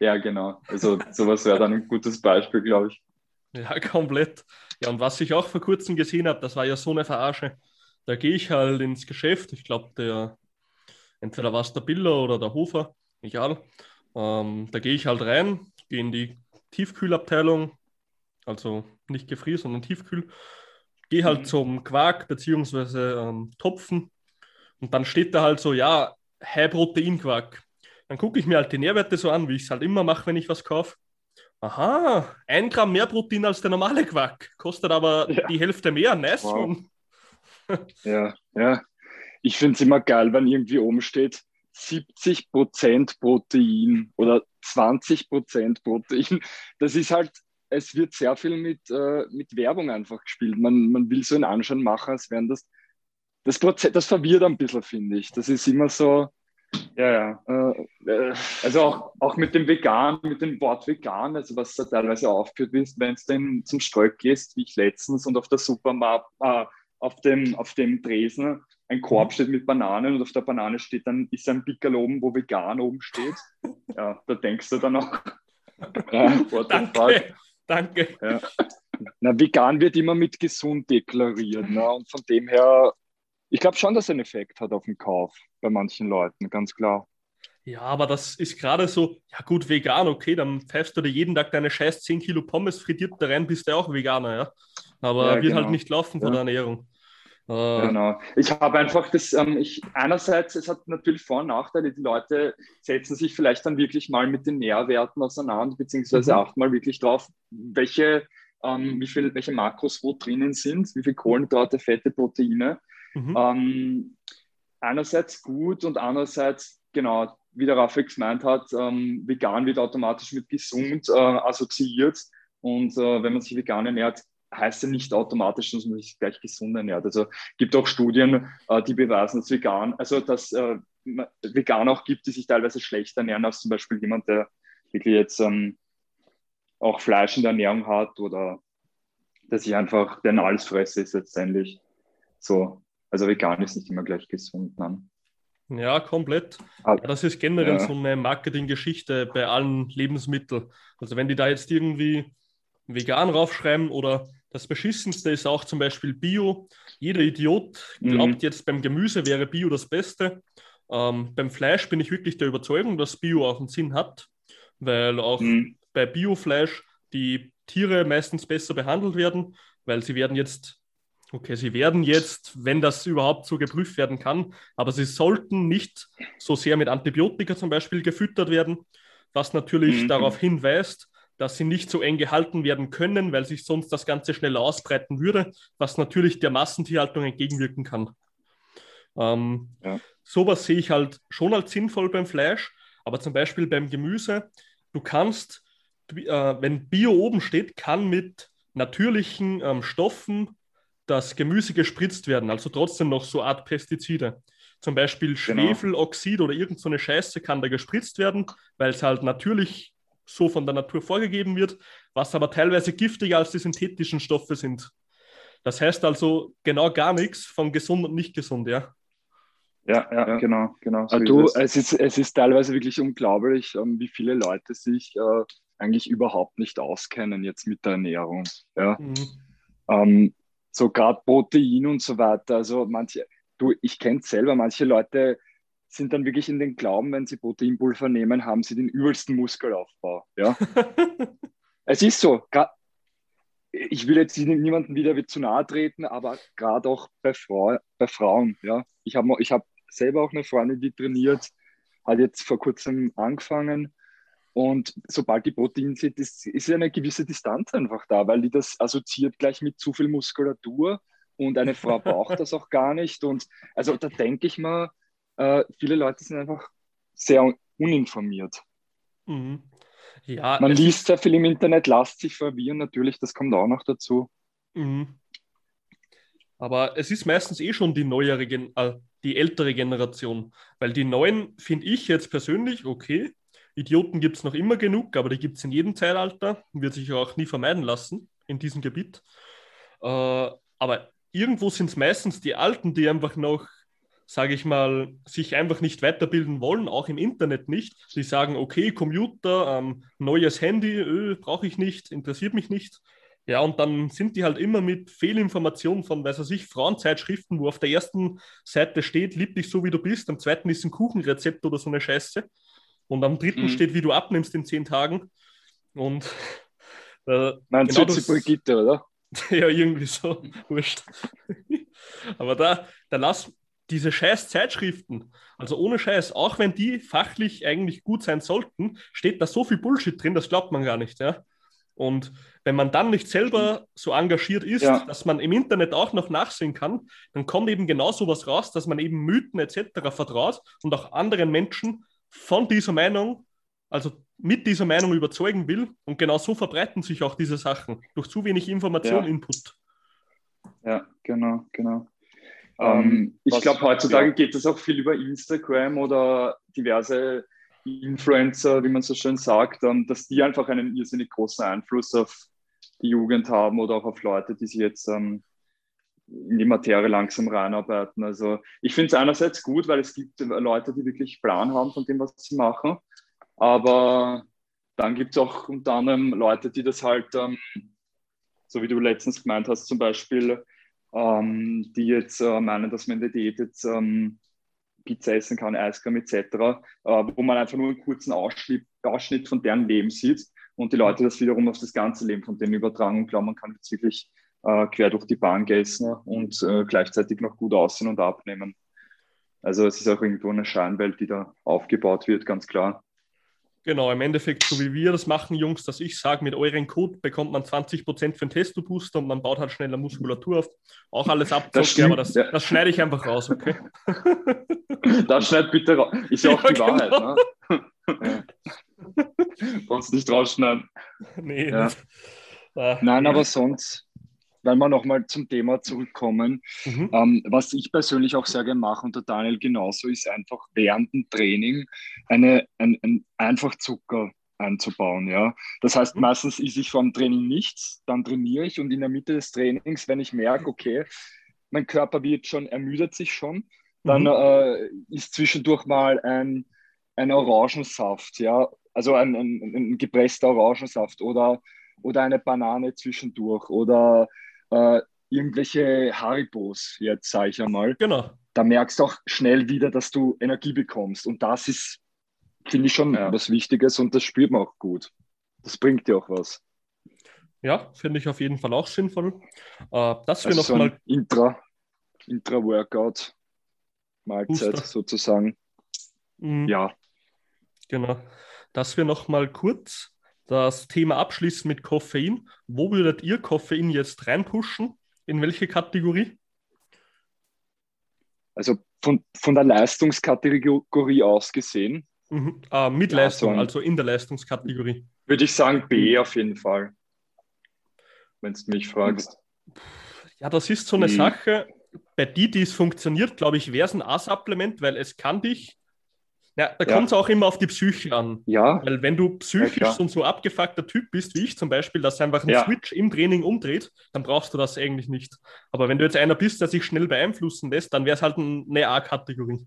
Ja, genau. Also sowas wäre dann ein gutes Beispiel, glaube ich. Ja, komplett. Ja, und was ich auch vor kurzem gesehen habe, das war ja so eine Verarsche. Da gehe ich halt ins Geschäft. Ich glaube, der Entweder war es der Biller oder der Hofer, egal. Ähm, da gehe ich halt rein, gehe in die Tiefkühlabteilung, also nicht Gefrier, sondern Tiefkühl. Gehe halt mhm. zum Quark bzw. Ähm, Topfen und dann steht da halt so, ja, High-Protein-Quark. Dann gucke ich mir halt die Nährwerte so an, wie ich es halt immer mache, wenn ich was kaufe. Aha, ein Gramm mehr Protein als der normale Quark, kostet aber ja. die Hälfte mehr. Nice wow. Ja, ja. Ich finde es immer geil, wenn irgendwie oben steht 70% Protein oder 20% Protein. Das ist halt, es wird sehr viel mit, äh, mit Werbung einfach gespielt. Man, man will so einen Anschein machen, als wären das. Das, Proze das verwirrt ein bisschen, finde ich. Das ist immer so, ja, ja. Äh, äh, also auch, auch mit dem Vegan, mit dem Wort Vegan, also was da teilweise aufgeführt ist, wenn du dann zum Streuk gehst, wie ich letztens, und auf der Supermarkt, äh, auf, dem, auf dem Tresen ein Korb steht mit Bananen und auf der Banane steht dann, ist ein Pickel oben, wo vegan oben steht. Ja, da denkst du dann auch. Ja, danke, danke. Ja. Na, vegan wird immer mit gesund deklariert. Ne? Und von dem her ich glaube schon, dass er einen Effekt hat auf den Kauf bei manchen Leuten, ganz klar. Ja, aber das ist gerade so, ja gut, vegan, okay, dann pfeifst du dir jeden Tag deine scheiß 10 Kilo Pommes frittiert da rein, bist du auch Veganer, ja. Aber ja, wird halt genau. halt nicht laufen von ja. der Ernährung. Äh, genau. Ich habe einfach das, ähm, ich, einerseits, es hat natürlich Vor- und Nachteile. Die Leute setzen sich vielleicht dann wirklich mal mit den Nährwerten auseinander, beziehungsweise mhm. achten mal wirklich drauf, welche, ähm, wie viel, welche Makros wo drinnen sind, wie viel Kohlenhydrate, Fette, Proteine. Mhm. Ähm, einerseits gut und andererseits, genau, wie der Raphael gemeint hat, ähm, vegan wird automatisch mit gesund äh, assoziiert. Und äh, wenn man sich vegan ernährt, heißt ja nicht automatisch, dass man sich gleich gesund ernährt. Also gibt auch Studien, äh, die beweisen, dass vegan, also dass äh, vegan auch gibt, die sich teilweise schlechter ernähren als zum Beispiel jemand, der wirklich jetzt ähm, auch Fleisch in der Ernährung hat oder der sich einfach, der ein Allesfresser ist letztendlich. So, also vegan ist nicht immer gleich gesund. Nein. Ja, komplett. Ja, das ist generell ja. so eine Marketinggeschichte bei allen Lebensmitteln. Also wenn die da jetzt irgendwie vegan raufschreiben oder das Beschissenste ist auch zum Beispiel Bio. Jeder Idiot glaubt mhm. jetzt beim Gemüse wäre Bio das Beste. Ähm, beim Fleisch bin ich wirklich der Überzeugung, dass Bio auch einen Sinn hat, weil auch mhm. bei Biofleisch die Tiere meistens besser behandelt werden, weil sie werden jetzt Okay, sie werden jetzt, wenn das überhaupt so geprüft werden kann, aber sie sollten nicht so sehr mit Antibiotika zum Beispiel gefüttert werden, was natürlich mhm. darauf hinweist, dass sie nicht so eng gehalten werden können, weil sich sonst das Ganze schneller ausbreiten würde, was natürlich der Massentierhaltung entgegenwirken kann. Ähm, ja. Sowas sehe ich halt schon als sinnvoll beim Fleisch, aber zum Beispiel beim Gemüse, du kannst, äh, wenn Bio oben steht, kann mit natürlichen ähm, Stoffen das Gemüse gespritzt werden, also trotzdem noch so eine Art Pestizide. Zum Beispiel genau. Schwefeloxid oder irgend so eine Scheiße kann da gespritzt werden, weil es halt natürlich so von der Natur vorgegeben wird, was aber teilweise giftiger als die synthetischen Stoffe sind. Das heißt also genau gar nichts von gesund und nicht gesund, ja. Ja, ja, ja. genau, genau. So du, ist es. es. ist, es ist teilweise wirklich unglaublich, ähm, wie viele Leute sich äh, eigentlich überhaupt nicht auskennen jetzt mit der Ernährung. Ja. Mhm. Ähm, so gerade Protein und so weiter. Also manche, du, ich kenne es selber, manche Leute sind dann wirklich in den Glauben, wenn sie Proteinpulver nehmen, haben sie den übelsten Muskelaufbau. Ja? es ist so. Ich will jetzt niemandem wieder zu nahe treten, aber gerade auch bei, Frau, bei Frauen. Ja? Ich habe ich hab selber auch eine Freundin, die trainiert, hat jetzt vor kurzem angefangen und sobald die Protein sind, ist, ist eine gewisse Distanz einfach da, weil die das assoziiert gleich mit zu viel Muskulatur und eine Frau braucht das auch gar nicht. Und also da denke ich mal, äh, viele Leute sind einfach sehr uninformiert. Mhm. Ja, Man liest sehr viel im Internet, lasst sich verwirren, natürlich, das kommt auch noch dazu. Mhm. Aber es ist meistens eh schon die neuere, äh, die ältere Generation, weil die neuen finde ich jetzt persönlich okay, Idioten gibt es noch immer genug, aber die gibt es in jedem Zeitalter, wird sich auch nie vermeiden lassen in diesem Gebiet. Äh, aber irgendwo sind es meistens die Alten, die einfach noch, sage ich mal, sich einfach nicht weiterbilden wollen, auch im Internet nicht. Die sagen, okay, Computer, ähm, neues Handy, äh, brauche ich nicht, interessiert mich nicht. Ja, und dann sind die halt immer mit Fehlinformationen von, weiß ich, sich, Frauenzeitschriften, wo auf der ersten Seite steht, lieb dich so wie du bist, am zweiten ist ein Kuchenrezept oder so eine Scheiße. Und am dritten mhm. steht, wie du abnimmst in zehn Tagen. Und äh, Nein, genau das, Brigitte, oder? ja, irgendwie so, wurscht. Aber da, da lass diese scheiß Zeitschriften, also ohne Scheiß, auch wenn die fachlich eigentlich gut sein sollten, steht da so viel Bullshit drin, das glaubt man gar nicht, ja. Und wenn man dann nicht selber so engagiert ist, ja. dass man im Internet auch noch nachsehen kann, dann kommt eben genau sowas raus, dass man eben Mythen etc. vertraut und auch anderen Menschen von dieser Meinung, also mit dieser Meinung überzeugen will. Und genau so verbreiten sich auch diese Sachen durch zu wenig Information, ja. Input. Ja, genau, genau. Ähm, ähm ich glaube, heutzutage ja. geht das auch viel über Instagram oder diverse Influencer, wie man so schön sagt, ähm, dass die einfach einen irrsinnig großen Einfluss auf die Jugend haben oder auch auf Leute, die sich jetzt ähm, in die Materie langsam reinarbeiten. Also ich finde es einerseits gut, weil es gibt Leute, die wirklich Plan haben von dem, was sie machen. Aber dann gibt es auch unter anderem Leute, die das halt, ähm, so wie du letztens gemeint hast, zum Beispiel, ähm, die jetzt äh, meinen, dass man in der Diät jetzt ähm, Pizza essen kann, Eiscreme etc., äh, wo man einfach nur einen kurzen Ausschnitt, Ausschnitt von deren Leben sieht und die Leute das wiederum auf das ganze Leben von denen übertragen und glauben, man kann jetzt wirklich äh, quer durch die Bahn essen und äh, gleichzeitig noch gut aussehen und abnehmen. Also es ist auch irgendwo eine Scheinwelt, die da aufgebaut wird, ganz klar. Genau, im Endeffekt, so wie wir das machen, Jungs, dass ich sage, mit eurem Code bekommt man 20% für den Testo-Booster und man baut halt schneller Muskulatur auf. Auch alles ab, das aber das, ja. das schneide ich einfach raus, okay? Das schneid bitte raus. Ist ja auch ja, die genau. Wahrheit, ne? Brauchst nicht rausschneiden. Nee. Ja. Äh, Nein, aber sonst, wenn wir nochmal zum Thema zurückkommen, mhm. ähm, was ich persönlich auch sehr gerne mache und der Daniel genauso, ist einfach während dem Training eine, ein, ein einfach Zucker einzubauen. Ja? Das heißt, mhm. meistens esse ich vor dem Training nichts, dann trainiere ich und in der Mitte des Trainings, wenn ich merke, okay, mein Körper wird schon, ermüdet sich schon, dann mhm. äh, ist zwischendurch mal ein, ein Orangensaft, ja, also ein, ein, ein gepresster Orangensaft oder, oder eine Banane zwischendurch oder äh, irgendwelche Haribos, jetzt sage ich einmal. Genau. Da merkst du auch schnell wieder, dass du Energie bekommst. Und das ist, finde ich, schon ja. was Wichtiges und das spürt man auch gut. Das bringt dir auch was. Ja, finde ich auf jeden Fall auch sinnvoll. Äh, dass wir also noch so mal. Intra, Intra-Workout, Mahlzeit Booster. sozusagen. Mhm. Ja. Genau. Dass wir noch mal kurz das Thema abschließen mit Koffein. Wo würdet ihr Koffein jetzt reinpushen? In welche Kategorie? Also von, von der Leistungskategorie aus gesehen. Mhm. Ah, mit ja, Leistung, so also in der Leistungskategorie. Würde ich sagen B auf jeden Fall. Wenn du mich fragst. Ja, das ist so eine mhm. Sache. Bei die, die es funktioniert, glaube ich, wäre es ein A-Supplement, weil es kann dich ja, da kommt es auch immer auf die Psyche an. Ja. Weil wenn du psychisch ja, so, so abgefuckter Typ bist, wie ich zum Beispiel, dass einfach ein ja. Switch im Training umdreht, dann brauchst du das eigentlich nicht. Aber wenn du jetzt einer bist, der sich schnell beeinflussen lässt, dann wäre es halt eine A-Kategorie.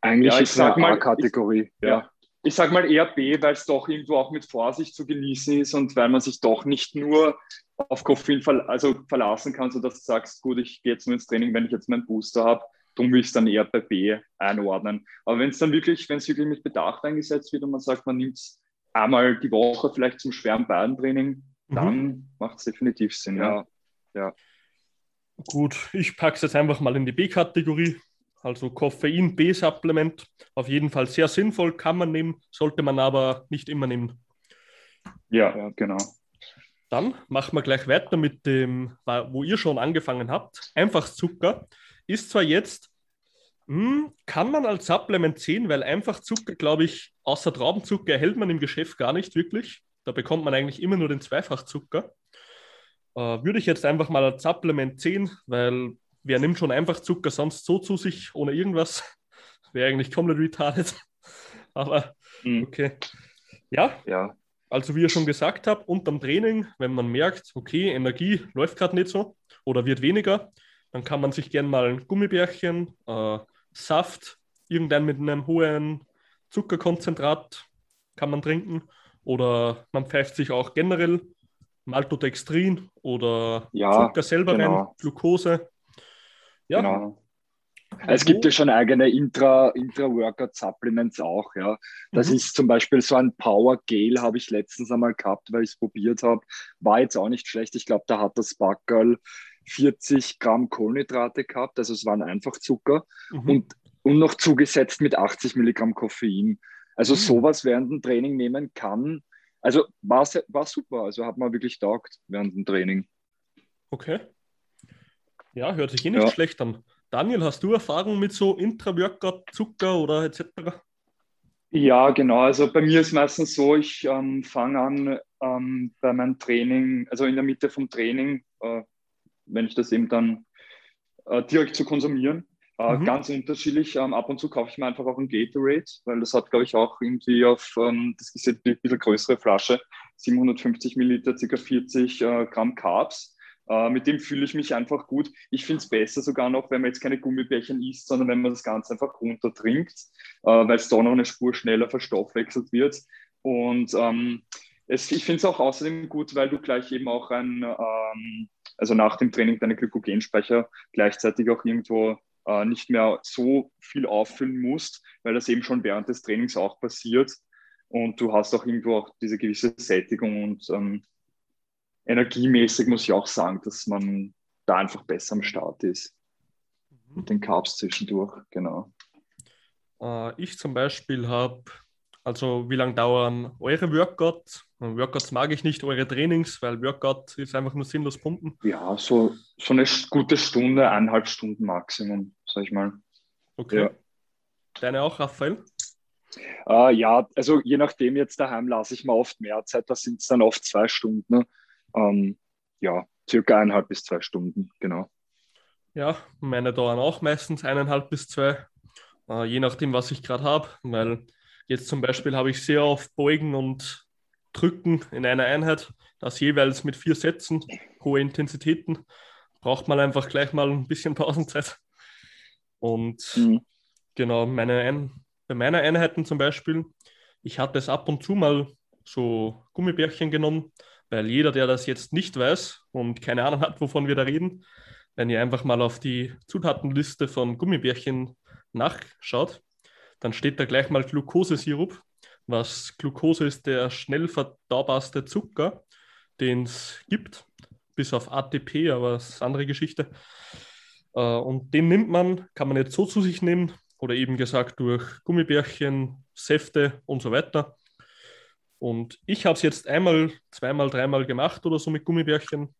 Eigentlich ja, ist es eine A-Kategorie. Ja. Ich sag mal eher B, weil es doch irgendwo auch mit Vorsicht zu genießen ist und weil man sich doch nicht nur auf Koffein ver also verlassen kann, sodass du sagst, gut, ich gehe jetzt nur ins Training, wenn ich jetzt meinen Booster habe Darum will ich es dann eher bei B einordnen. Aber wenn es dann wirklich, wenn es wirklich mit Bedacht eingesetzt wird und man sagt, man nimmt es einmal die Woche vielleicht zum schweren Beintraining, mhm. dann macht es definitiv Sinn. Ja. ja. Gut, ich packe es jetzt einfach mal in die B-Kategorie. Also Koffein, B-Supplement. Auf jeden Fall sehr sinnvoll, kann man nehmen, sollte man aber nicht immer nehmen. Ja, ja genau. Dann machen wir gleich weiter mit dem, wo ihr schon angefangen habt. Einfach Zucker ist zwar jetzt, mh, hm, kann man als Supplement sehen, weil einfach Zucker, glaube ich, außer Traubenzucker erhält man im Geschäft gar nicht wirklich. Da bekommt man eigentlich immer nur den Zweifachzucker. Äh, würde ich jetzt einfach mal als Supplement sehen, weil wer nimmt schon einfach Zucker sonst so zu sich ohne irgendwas? Wäre eigentlich komplett retarded. Aber mhm. okay. Ja, ja. Also wie ihr schon gesagt habt, unterm Training, wenn man merkt, okay, Energie läuft gerade nicht so oder wird weniger, dann kann man sich gerne mal ein Gummibärchen, äh, Saft, irgendein mit einem hohen Zuckerkonzentrat kann man trinken. Oder man pfeift sich auch generell Maltodextrin oder ja, Zucker selber genau. rein, Glucose. Ja. Genau. Es gibt ja schon eigene Intra-Workout-Supplements auch, ja. Das mhm. ist zum Beispiel so ein Power Gel, habe ich letztens einmal gehabt, weil ich es probiert habe. War jetzt auch nicht schlecht. Ich glaube, da hat das Backerl 40 Gramm Kohlenhydrate gehabt, also es waren einfach Zucker mhm. und, und noch zugesetzt mit 80 Milligramm Koffein. Also mhm. sowas während dem Training nehmen kann. Also war, war super, also hat man wirklich taugt während dem Training. Okay. Ja, hört sich eh nicht ja. schlecht an. Daniel, hast du Erfahrung mit so Intra-Workout, Zucker oder etc.? Ja, genau. Also bei mir ist meistens so, ich ähm, fange an ähm, bei meinem Training, also in der Mitte vom Training, äh, wenn ich das eben dann äh, direkt zu konsumieren. Äh, mhm. Ganz unterschiedlich. Ähm, ab und zu kaufe ich mir einfach auch ein Gatorade, weil das hat, glaube ich, auch irgendwie auf, ähm, das ist jetzt ein bisschen größere Flasche, 750 Milliliter, ca. 40 äh, Gramm Carbs. Äh, mit dem fühle ich mich einfach gut. Ich finde es besser sogar noch, wenn man jetzt keine Gummibärchen isst, sondern wenn man das Ganze einfach runter trinkt, äh, weil es da noch eine Spur schneller verstoffwechselt wird. Und ähm, es, ich finde es auch außerdem gut, weil du gleich eben auch ein, ähm, also nach dem Training deine Glykogenspeicher gleichzeitig auch irgendwo äh, nicht mehr so viel auffüllen musst, weil das eben schon während des Trainings auch passiert. Und du hast auch irgendwo auch diese gewisse Sättigung und ähm, energiemäßig muss ich auch sagen, dass man da einfach besser am Start ist. Mhm. Mit den Carbs zwischendurch, genau. Äh, ich zum Beispiel habe, also wie lange dauern eure Workouts? Workouts mag ich nicht, eure Trainings, weil Workout ist einfach nur sinnlos pumpen. Ja, so, so eine gute Stunde, eineinhalb Stunden Maximum, sag ich mal. Okay. Ja. Deine auch, Raphael? Uh, ja, also je nachdem jetzt daheim lasse ich mir oft mehr Zeit, da sind es dann oft zwei Stunden. Ne? Ähm, ja, circa eineinhalb bis zwei Stunden, genau. Ja, meine dauern auch meistens eineinhalb bis zwei, äh, je nachdem, was ich gerade habe. Weil jetzt zum Beispiel habe ich sehr oft Beugen und Drücken in einer Einheit, das jeweils mit vier Sätzen, hohe Intensitäten. Braucht man einfach gleich mal ein bisschen Pausenzeit. Und mhm. genau, meine Ein bei meinen Einheiten zum Beispiel, ich hatte es ab und zu mal so Gummibärchen genommen, weil jeder, der das jetzt nicht weiß und keine Ahnung hat, wovon wir da reden, wenn ihr einfach mal auf die Zutatenliste von Gummibärchen nachschaut, dann steht da gleich mal Glukosesirup. Was Glukose ist der schnell verdaubarste Zucker, den es gibt, bis auf ATP, aber das ist eine andere Geschichte. Äh, und den nimmt man, kann man jetzt so zu sich nehmen oder eben gesagt durch Gummibärchen, Säfte und so weiter. Und ich habe es jetzt einmal, zweimal, dreimal gemacht oder so mit Gummibärchen.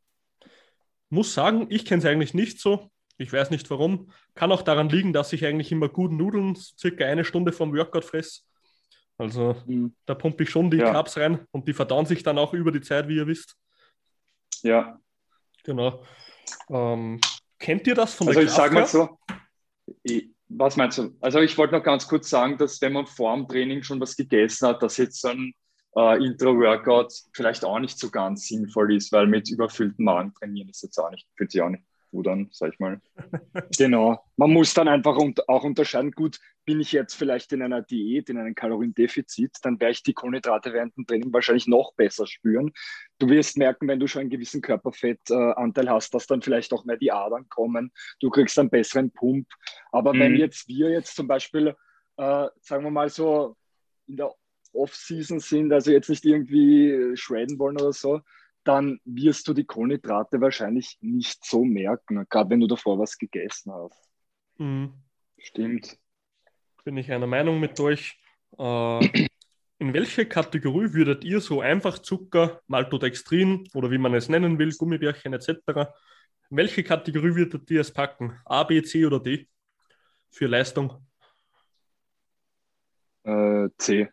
Muss sagen, ich kenne es eigentlich nicht so. Ich weiß nicht warum. Kann auch daran liegen, dass ich eigentlich immer guten Nudeln circa eine Stunde vom Workout fresse. Also mhm. da pumpe ich schon die ja. Carbs rein und die verdauen sich dann auch über die Zeit, wie ihr wisst. Ja. Genau. Ähm, kennt ihr das von also der Also ich sage mal so, ich, was meinst du? Also ich wollte noch ganz kurz sagen, dass wenn man vor dem Training schon was gegessen hat, dass jetzt so ein äh, Intro-Workout vielleicht auch nicht so ganz sinnvoll ist, weil mit überfülltem Magen trainieren ist jetzt auch nicht, fühlt sich auch nicht an, sag ich mal. genau. Man muss dann einfach auch unterscheiden, gut, bin ich jetzt vielleicht in einer Diät, in einem Kaloriendefizit, dann werde ich die Kohlenhydrate während dem Training wahrscheinlich noch besser spüren. Du wirst merken, wenn du schon einen gewissen Körperfettanteil hast, dass dann vielleicht auch mehr die Adern kommen. Du kriegst einen besseren Pump. Aber mhm. wenn jetzt wir jetzt zum Beispiel, äh, sagen wir mal so, in der Off-Season sind, also jetzt nicht irgendwie shredden wollen oder so, dann wirst du die Kohlenhydrate wahrscheinlich nicht so merken, gerade wenn du davor was gegessen hast. Mhm. Stimmt. Bin ich einer Meinung mit euch. Äh, in welche Kategorie würdet ihr so einfach Zucker, Maltodextrin oder wie man es nennen will, Gummibärchen etc., in welche Kategorie würdet ihr es packen? A, B, C oder D für Leistung? Äh, C.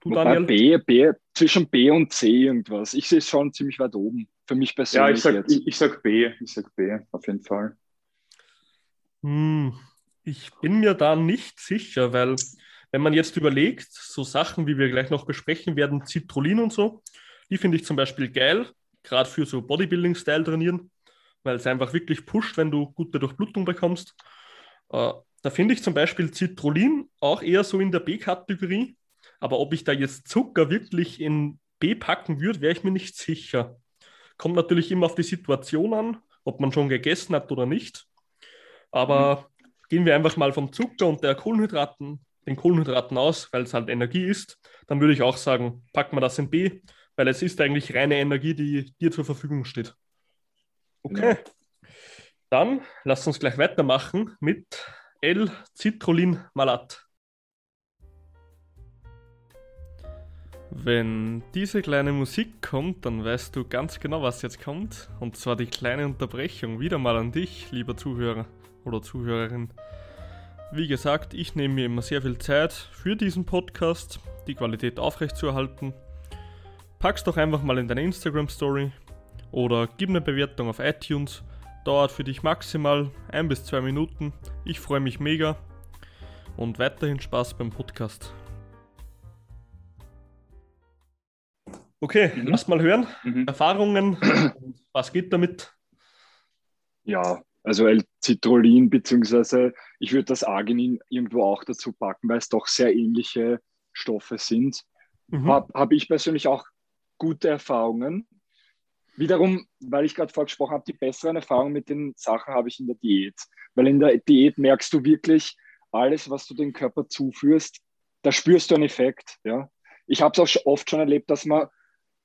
Du, Daniel? B, B, zwischen B und C irgendwas. Ich sehe es schon ziemlich weit oben. Für mich persönlich. Ja, ich sag, jetzt. Ich, ich sag B. Ich sag B, auf jeden Fall. Hm, ich bin mir da nicht sicher, weil wenn man jetzt überlegt, so Sachen, wie wir gleich noch besprechen werden, Citrullin und so, die finde ich zum Beispiel geil, gerade für so Bodybuilding-Style trainieren, weil es einfach wirklich pusht, wenn du gute Durchblutung bekommst. Äh, da finde ich zum Beispiel Citrullin auch eher so in der B-Kategorie, aber ob ich da jetzt Zucker wirklich in B packen würde, wäre ich mir nicht sicher. Kommt natürlich immer auf die Situation an, ob man schon gegessen hat oder nicht. Aber mhm. gehen wir einfach mal vom Zucker und der Kohlenhydraten, den Kohlenhydraten aus, weil es halt Energie ist, dann würde ich auch sagen, packen wir das in B, weil es ist eigentlich reine Energie, die dir zur Verfügung steht. Okay. Genau. Dann lasst uns gleich weitermachen mit L-Citrullin Wenn diese kleine Musik kommt, dann weißt du ganz genau, was jetzt kommt. Und zwar die kleine Unterbrechung wieder mal an dich, lieber Zuhörer oder Zuhörerin. Wie gesagt, ich nehme mir immer sehr viel Zeit für diesen Podcast, die Qualität aufrechtzuerhalten. Pack's doch einfach mal in deine Instagram Story oder gib eine Bewertung auf iTunes. Dauert für dich maximal ein bis zwei Minuten. Ich freue mich mega und weiterhin Spaß beim Podcast. Okay, mhm. lass mal hören. Mhm. Erfahrungen, was geht damit? Ja, also L-Citrullin, beziehungsweise ich würde das Arginin irgendwo auch dazu packen, weil es doch sehr ähnliche Stoffe sind. Mhm. Habe hab ich persönlich auch gute Erfahrungen. Wiederum, weil ich gerade vorgesprochen habe, die besseren Erfahrungen mit den Sachen habe ich in der Diät. Weil in der Diät merkst du wirklich, alles, was du dem Körper zuführst, da spürst du einen Effekt. Ja? Ich habe es auch oft schon erlebt, dass man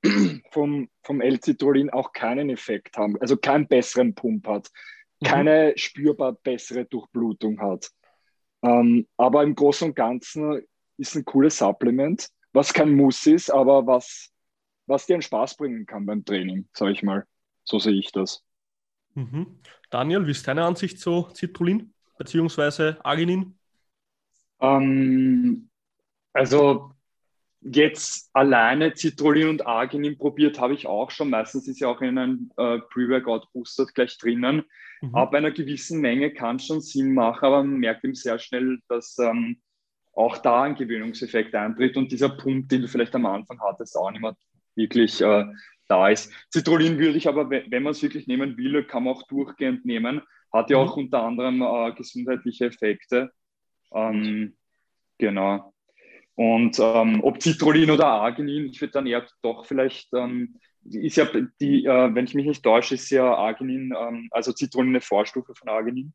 vom, vom L-Citrullin auch keinen Effekt haben, also keinen besseren Pump hat, mhm. keine mhm. spürbar bessere Durchblutung hat. Ähm, aber im Großen und Ganzen ist ein cooles Supplement, was kein Muss ist, aber was, was dir einen Spaß bringen kann beim Training, sage ich mal. So sehe ich das. Mhm. Daniel, wie ist deine Ansicht zu Citrullin bzw. Arginin? Ähm, also jetzt alleine Citrullin und Arginin probiert habe ich auch schon. Meistens ist ja auch in einem äh, Pre-Workout-Booster gleich drinnen. Mhm. Ab einer gewissen Menge kann es schon Sinn machen, aber man merkt eben sehr schnell, dass ähm, auch da ein Gewöhnungseffekt eintritt und dieser Punkt, den du vielleicht am Anfang hattest, auch nicht mehr wirklich äh, da ist. Citrullin würde ich aber, wenn man es wirklich nehmen will, kann man auch durchgehend nehmen. Hat ja mhm. auch unter anderem äh, gesundheitliche Effekte. Ähm, genau. Und ähm, ob Citrullin oder Arginin, ich würde dann eher doch vielleicht, ähm, ist ja die, äh, wenn ich mich nicht täusche, ist ja Arginin, ähm, also Citrullin eine Vorstufe von Arginin.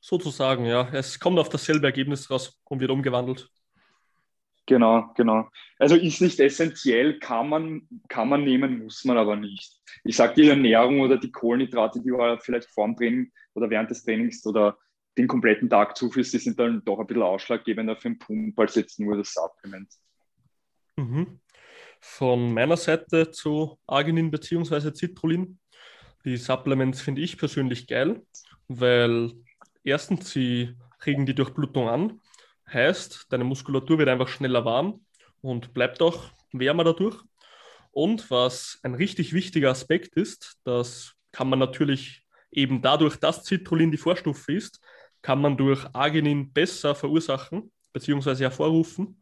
Sozusagen, ja. Es kommt auf dasselbe Ergebnis raus und wird umgewandelt. Genau, genau. Also ist nicht essentiell, kann man, kann man nehmen, muss man aber nicht. Ich sage, die Ernährung oder die Kohlenhydrate, die du vielleicht vor dem Training oder während des Trainings oder den kompletten Tag zuführst, die sind dann doch ein bisschen ausschlaggebender für den Pump als jetzt nur das Supplement. Mhm. Von meiner Seite zu Arginin bzw. Citrullin. Die Supplements finde ich persönlich geil, weil erstens sie regen die Durchblutung an, heißt, deine Muskulatur wird einfach schneller warm und bleibt auch wärmer dadurch. Und was ein richtig wichtiger Aspekt ist, das kann man natürlich eben dadurch, dass Citrullin die Vorstufe ist, kann man durch Arginin besser verursachen bzw. hervorrufen,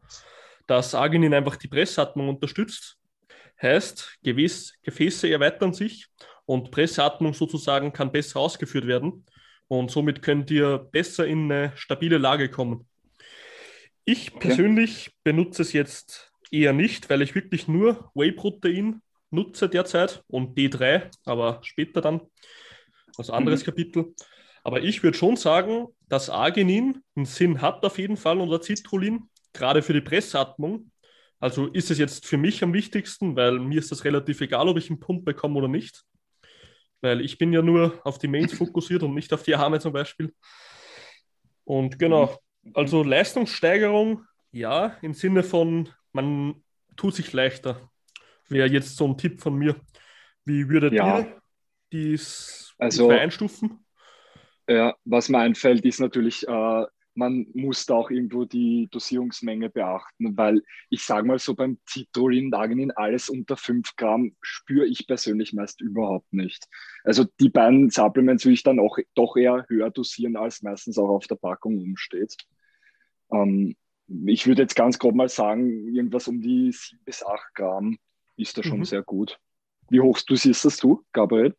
dass Arginin einfach die Pressatmung unterstützt. Heißt, Gewäß, Gefäße erweitern sich und Pressatmung sozusagen kann besser ausgeführt werden und somit könnt ihr besser in eine stabile Lage kommen. Ich okay. persönlich benutze es jetzt eher nicht, weil ich wirklich nur Whey-Protein nutze derzeit und D3, aber später dann, also anderes mhm. Kapitel. Aber ich würde schon sagen, dass Arginin einen Sinn hat auf jeden Fall oder Citrullin, gerade für die Pressatmung. Also ist es jetzt für mich am wichtigsten, weil mir ist das relativ egal, ob ich einen Pump bekomme oder nicht. Weil ich bin ja nur auf die Mains fokussiert und nicht auf die Arme zum Beispiel. Und genau, also Leistungssteigerung, ja, im Sinne von, man tut sich leichter. Wäre jetzt so ein Tipp von mir. Wie würdet ja. ihr dies also, einstufen? Ja, was mir einfällt, ist natürlich, äh, man muss da auch irgendwo die Dosierungsmenge beachten, weil ich sage mal so beim Citrullin, Arginin, alles unter 5 Gramm spüre ich persönlich meist überhaupt nicht. Also die beiden Supplements will ich dann auch doch eher höher dosieren, als meistens auch auf der Packung umsteht. Ähm, ich würde jetzt ganz grob mal sagen, irgendwas um die 7 bis 8 Gramm ist da schon mhm. sehr gut. Wie hoch dosierst das du, Gabriel?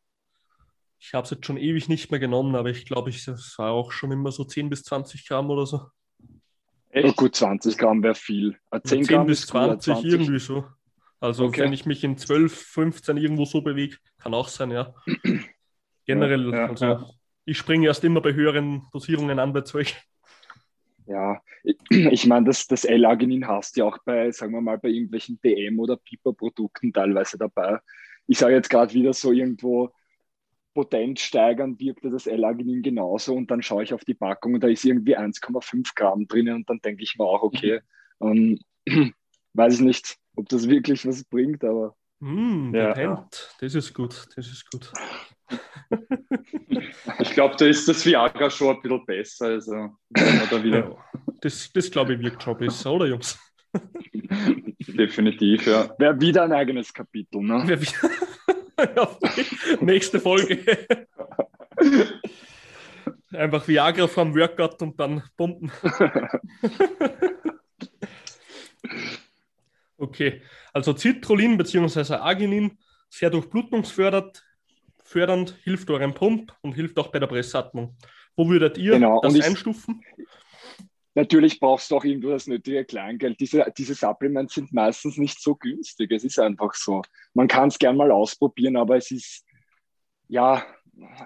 Ich habe es jetzt schon ewig nicht mehr genommen, aber ich glaube, es war auch schon immer so 10 bis 20 Gramm oder so. Echt? Oh gut, 20 Gramm wäre viel. 10, 10 Gramm bis 20, 20, irgendwie so. Also okay. wenn ich mich in 12, 15 irgendwo so bewege, kann auch sein, ja. Generell, ja, ja, also ja. ich springe erst immer bei höheren Dosierungen an bei Zeug. Ja, ich meine, das, das L-Arginin hast du ja auch bei, sagen wir mal, bei irgendwelchen DM- oder Piper-Produkten teilweise dabei. Ich sage jetzt gerade wieder so irgendwo Potenz steigern, wirkte das L-Arginin genauso und dann schaue ich auf die Packung und da ist irgendwie 1,5 Gramm drin und dann denke ich mir auch, okay, ähm, weiß ich nicht, ob das wirklich was bringt, aber. Mm, ja. das ist gut, das ist gut. ich glaube, da ist das Viagra schon ein bisschen besser. Also, da wieder. Das, das glaube ich wirkt schon besser, oder Jungs? Definitiv, ja. Wäre wieder ein eigenes Kapitel, ne? ja, nächste Folge. Einfach Viagra vom Workout und dann pumpen. okay, also Citrullin bzw. Arginin, sehr durchblutungsfördernd, fördernd, hilft eurem Pump und hilft auch bei der Pressatmung. Wo würdet ihr genau. das ich, einstufen? Natürlich brauchst du auch irgendwo das nötige Kleingeld. Diese, diese Supplements sind meistens nicht so günstig. Es ist einfach so. Man kann es gern mal ausprobieren, aber es ist ja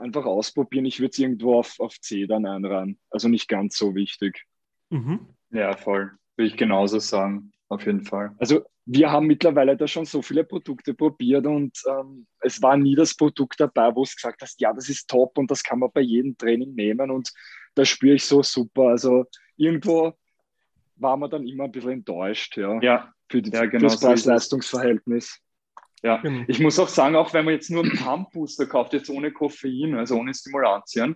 einfach ausprobieren. Ich würde es irgendwo auf, auf C dann einreihen. Also nicht ganz so wichtig. Mhm. Ja, voll. Würde ich genauso sagen. Auf jeden Fall. Also wir haben mittlerweile da schon so viele Produkte probiert und ähm, es war nie das Produkt dabei, wo es gesagt hast, ja, das ist top und das kann man bei jedem Training nehmen und da spüre ich so super. Also irgendwo war man dann immer ein bisschen enttäuscht, ja, ja. für, die, ja, genau das Preis-Leistungsverhältnis. Ja, genau. ich muss auch sagen, auch wenn man jetzt nur einen Pump-Booster kauft, jetzt ohne Koffein, also ohne Stimulantien,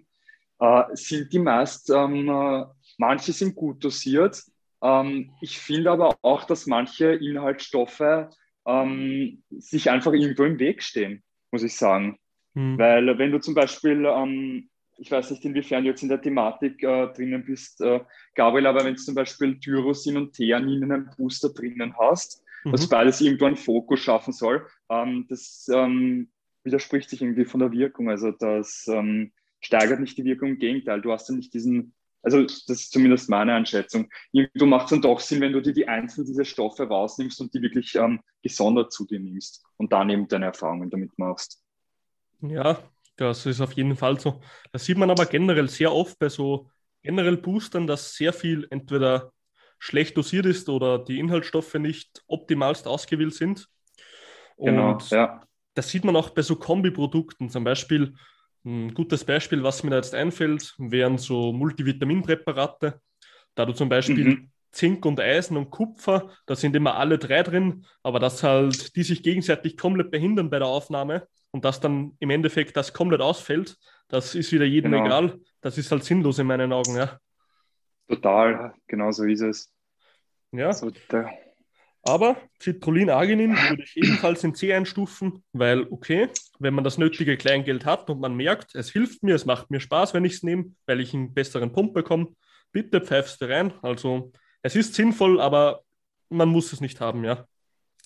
äh, sind die meist, ähm, äh, manche sind gut dosiert. Ähm, ich finde aber auch, dass manche Inhaltsstoffe ähm, sich einfach irgendwo im Weg stehen, muss ich sagen. Hm. Weil wenn du zum Beispiel ähm, ich weiß nicht, inwiefern du jetzt in der Thematik äh, drinnen bist, äh, Gabriel, aber wenn du zum Beispiel Tyrosin und Theanin in einem Booster drinnen hast, mhm. was beides irgendwo einen Fokus schaffen soll, ähm, das ähm, widerspricht sich irgendwie von der Wirkung. Also das ähm, steigert nicht die Wirkung, im Gegenteil, du hast ja nicht diesen, also das ist zumindest meine Einschätzung. Macht es dann doch Sinn, wenn du dir die einzelnen dieser Stoffe rausnimmst und die wirklich ähm, gesondert zu dir nimmst und dann eben deine Erfahrungen damit machst. Ja, das ist auf jeden Fall so. Das sieht man aber generell sehr oft bei so generell Boostern, dass sehr viel entweder schlecht dosiert ist oder die Inhaltsstoffe nicht optimalst ausgewählt sind. Genau, Und genau, ja. Das sieht man auch bei so Kombiprodukten. Zum Beispiel, ein gutes Beispiel, was mir da jetzt einfällt, wären so Multivitaminpräparate. Da du zum Beispiel mhm. Zink und Eisen und Kupfer, da sind immer alle drei drin, aber dass halt die sich gegenseitig komplett behindern bei der Aufnahme und dass dann im Endeffekt das komplett ausfällt, das ist wieder jedem genau. egal. Das ist halt sinnlos in meinen Augen, ja. Total, genau so ist es. Ja. So, aber Citrullin Arginin würde ich ebenfalls in C einstufen, weil, okay, wenn man das nötige Kleingeld hat und man merkt, es hilft mir, es macht mir Spaß, wenn ich es nehme, weil ich einen besseren Pump bekomme, bitte pfeifst du rein. Also, es ist sinnvoll, aber man muss es nicht haben, ja.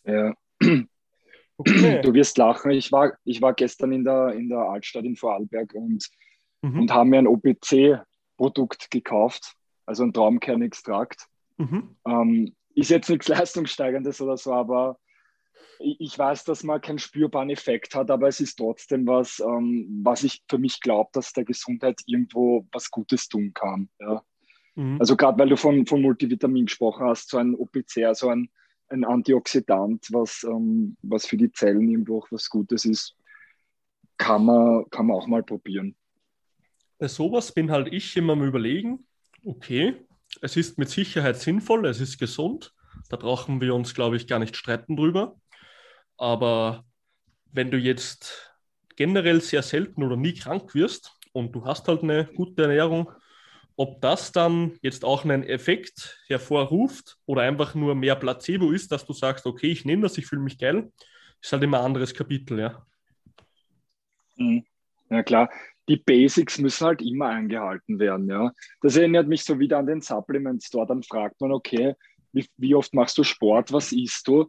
Ja. Okay. Du wirst lachen. Ich war, ich war gestern in der, in der Altstadt in Vorarlberg und, mhm. und haben mir ein OPC-Produkt gekauft, also ein Traumkernextrakt. Mhm. Ähm, ist jetzt nichts Leistungssteigerndes oder so, aber ich weiß, dass man keinen spürbaren Effekt hat, aber es ist trotzdem was, ähm, was ich für mich glaube, dass der Gesundheit irgendwo was Gutes tun kann. Ja. Mhm. Also gerade weil du von, von Multivitamin gesprochen hast, so ein OPC, also ein ein Antioxidant, was, ähm, was für die Zellen irgendwo auch was Gutes ist, kann man, kann man auch mal probieren. Bei sowas bin halt ich immer am Überlegen, okay, es ist mit Sicherheit sinnvoll, es ist gesund, da brauchen wir uns, glaube ich, gar nicht streiten drüber. Aber wenn du jetzt generell sehr selten oder nie krank wirst und du hast halt eine gute Ernährung, ob das dann jetzt auch einen Effekt hervorruft oder einfach nur mehr Placebo ist, dass du sagst, okay, ich nehme das, ich fühle mich geil, ist halt immer ein anderes Kapitel, ja. Mhm. Ja klar, die Basics müssen halt immer eingehalten werden, ja. Das erinnert mich so wieder an den Supplement Store. Dann fragt man, okay, wie, wie oft machst du Sport, was isst du?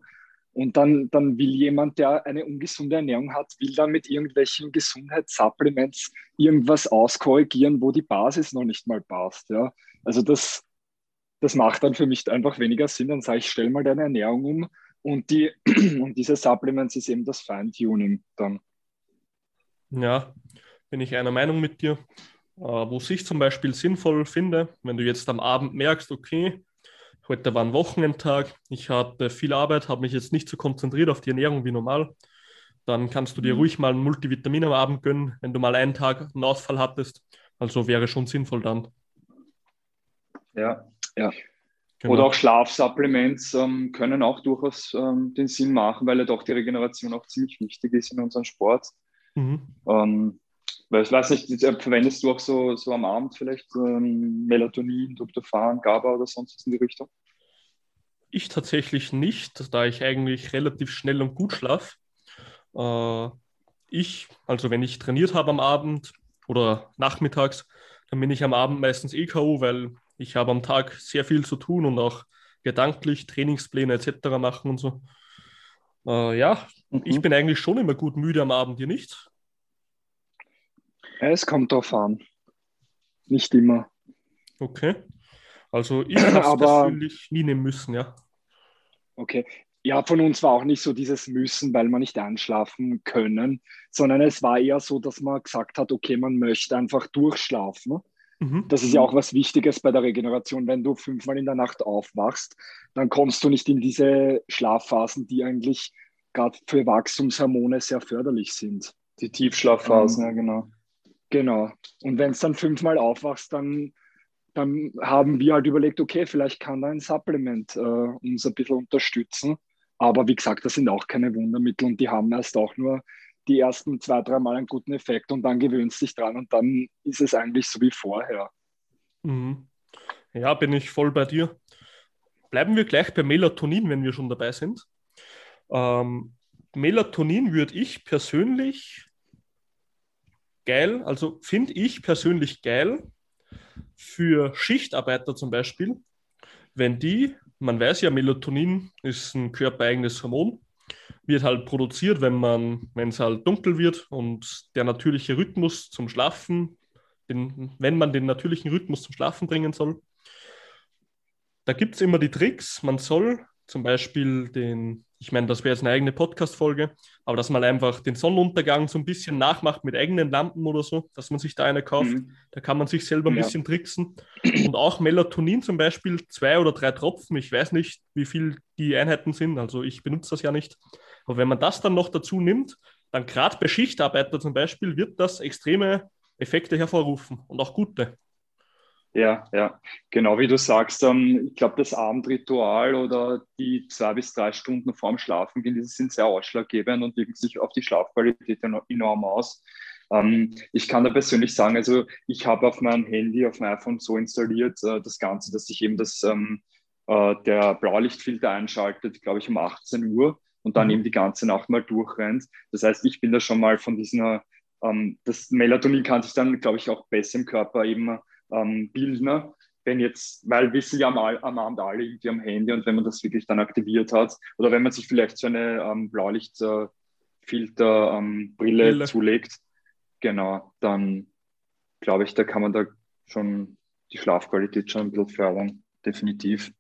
Und dann, dann will jemand, der eine ungesunde Ernährung hat, will dann mit irgendwelchen Gesundheitssupplements irgendwas auskorrigieren, wo die Basis noch nicht mal passt. Ja? Also das, das macht dann für mich einfach weniger Sinn. Dann sage ich, stell mal deine Ernährung um, Und, die, und diese Supplements ist eben das Feintuning dann. Ja, bin ich einer Meinung mit dir. Äh, wo ich zum Beispiel sinnvoll finde, wenn du jetzt am Abend merkst, okay, heute war ein Wochenendtag, ich hatte viel Arbeit, habe mich jetzt nicht so konzentriert auf die Ernährung wie normal, dann kannst du dir mhm. ruhig mal ein Multivitamin am Abend gönnen, wenn du mal einen Tag einen Ausfall hattest. Also wäre schon sinnvoll dann. Ja, ja. Genau. Oder auch Schlafsupplements ähm, können auch durchaus ähm, den Sinn machen, weil ja doch die Regeneration auch ziemlich wichtig ist in unserem Sport. Mhm. Ähm, weil ich weiß nicht, äh, verwendest du auch so, so am Abend vielleicht ähm, Melatonin, Tryptophan, GABA oder sonst was in die Richtung? Ich tatsächlich nicht, da ich eigentlich relativ schnell und gut schlafe. Äh, ich, also wenn ich trainiert habe am Abend oder nachmittags, dann bin ich am Abend meistens eh K.O., weil ich habe am Tag sehr viel zu tun und auch gedanklich Trainingspläne etc. machen und so. Äh, ja, mhm. ich bin eigentlich schon immer gut müde am Abend, ihr nicht? Es kommt drauf an. Nicht immer. Okay. Also ich habe es persönlich nie nehmen müssen, ja. Okay. Ja, von uns war auch nicht so dieses Müssen, weil man nicht einschlafen können, sondern es war eher so, dass man gesagt hat, okay, man möchte einfach durchschlafen. Mhm. Das ist ja auch was Wichtiges bei der Regeneration. Wenn du fünfmal in der Nacht aufwachst, dann kommst du nicht in diese Schlafphasen, die eigentlich gerade für Wachstumshormone sehr förderlich sind. Die Tiefschlafphasen, ähm, ja, genau. Genau. Und wenn es dann fünfmal aufwachst, dann, dann haben wir halt überlegt, okay, vielleicht kann da ein Supplement äh, uns ein bisschen unterstützen. Aber wie gesagt, das sind auch keine Wundermittel und die haben erst auch nur die ersten zwei, drei Mal einen guten Effekt und dann gewöhnst dich dran und dann ist es eigentlich so wie vorher. Mhm. Ja, bin ich voll bei dir. Bleiben wir gleich bei Melatonin, wenn wir schon dabei sind. Ähm, Melatonin würde ich persönlich geil, also finde ich persönlich geil für Schichtarbeiter zum Beispiel, wenn die, man weiß ja, Melatonin ist ein körpereigenes Hormon, wird halt produziert, wenn man, wenn es halt dunkel wird und der natürliche Rhythmus zum Schlafen, den, wenn man den natürlichen Rhythmus zum Schlafen bringen soll. Da gibt es immer die Tricks. Man soll zum Beispiel den, ich meine, das wäre jetzt eine eigene Podcast-Folge, aber dass man einfach den Sonnenuntergang so ein bisschen nachmacht mit eigenen Lampen oder so, dass man sich da eine kauft. Mhm. Da kann man sich selber ein ja. bisschen tricksen. Und auch Melatonin zum Beispiel, zwei oder drei Tropfen, ich weiß nicht, wie viel die Einheiten sind, also ich benutze das ja nicht. Aber wenn man das dann noch dazu nimmt, dann gerade bei Schichtarbeiter zum Beispiel wird das extreme Effekte hervorrufen und auch gute. Ja, ja, genau wie du sagst. Ähm, ich glaube, das Abendritual oder die zwei bis drei Stunden vorm Schlafen gehen, die sind sehr ausschlaggebend und wirken sich auf die Schlafqualität enorm aus. Ähm, ich kann da persönlich sagen, also ich habe auf meinem Handy, auf meinem iPhone so installiert, äh, das Ganze, dass sich eben das, ähm, äh, der Blaulichtfilter einschaltet, glaube ich, um 18 Uhr und dann mhm. eben die ganze Nacht mal durchrennt. Das heißt, ich bin da schon mal von dieser, das Melatonin kann sich dann, glaube ich, auch besser im Körper eben ähm, Bildner. Wenn jetzt, weil wissen ja am, am Abend alle irgendwie am Handy und wenn man das wirklich dann aktiviert hat oder wenn man sich vielleicht so eine ähm, Blaulichtfilterbrille ähm, zulegt, genau, dann glaube ich, da kann man da schon die Schlafqualität schon ein bisschen fördern, definitiv.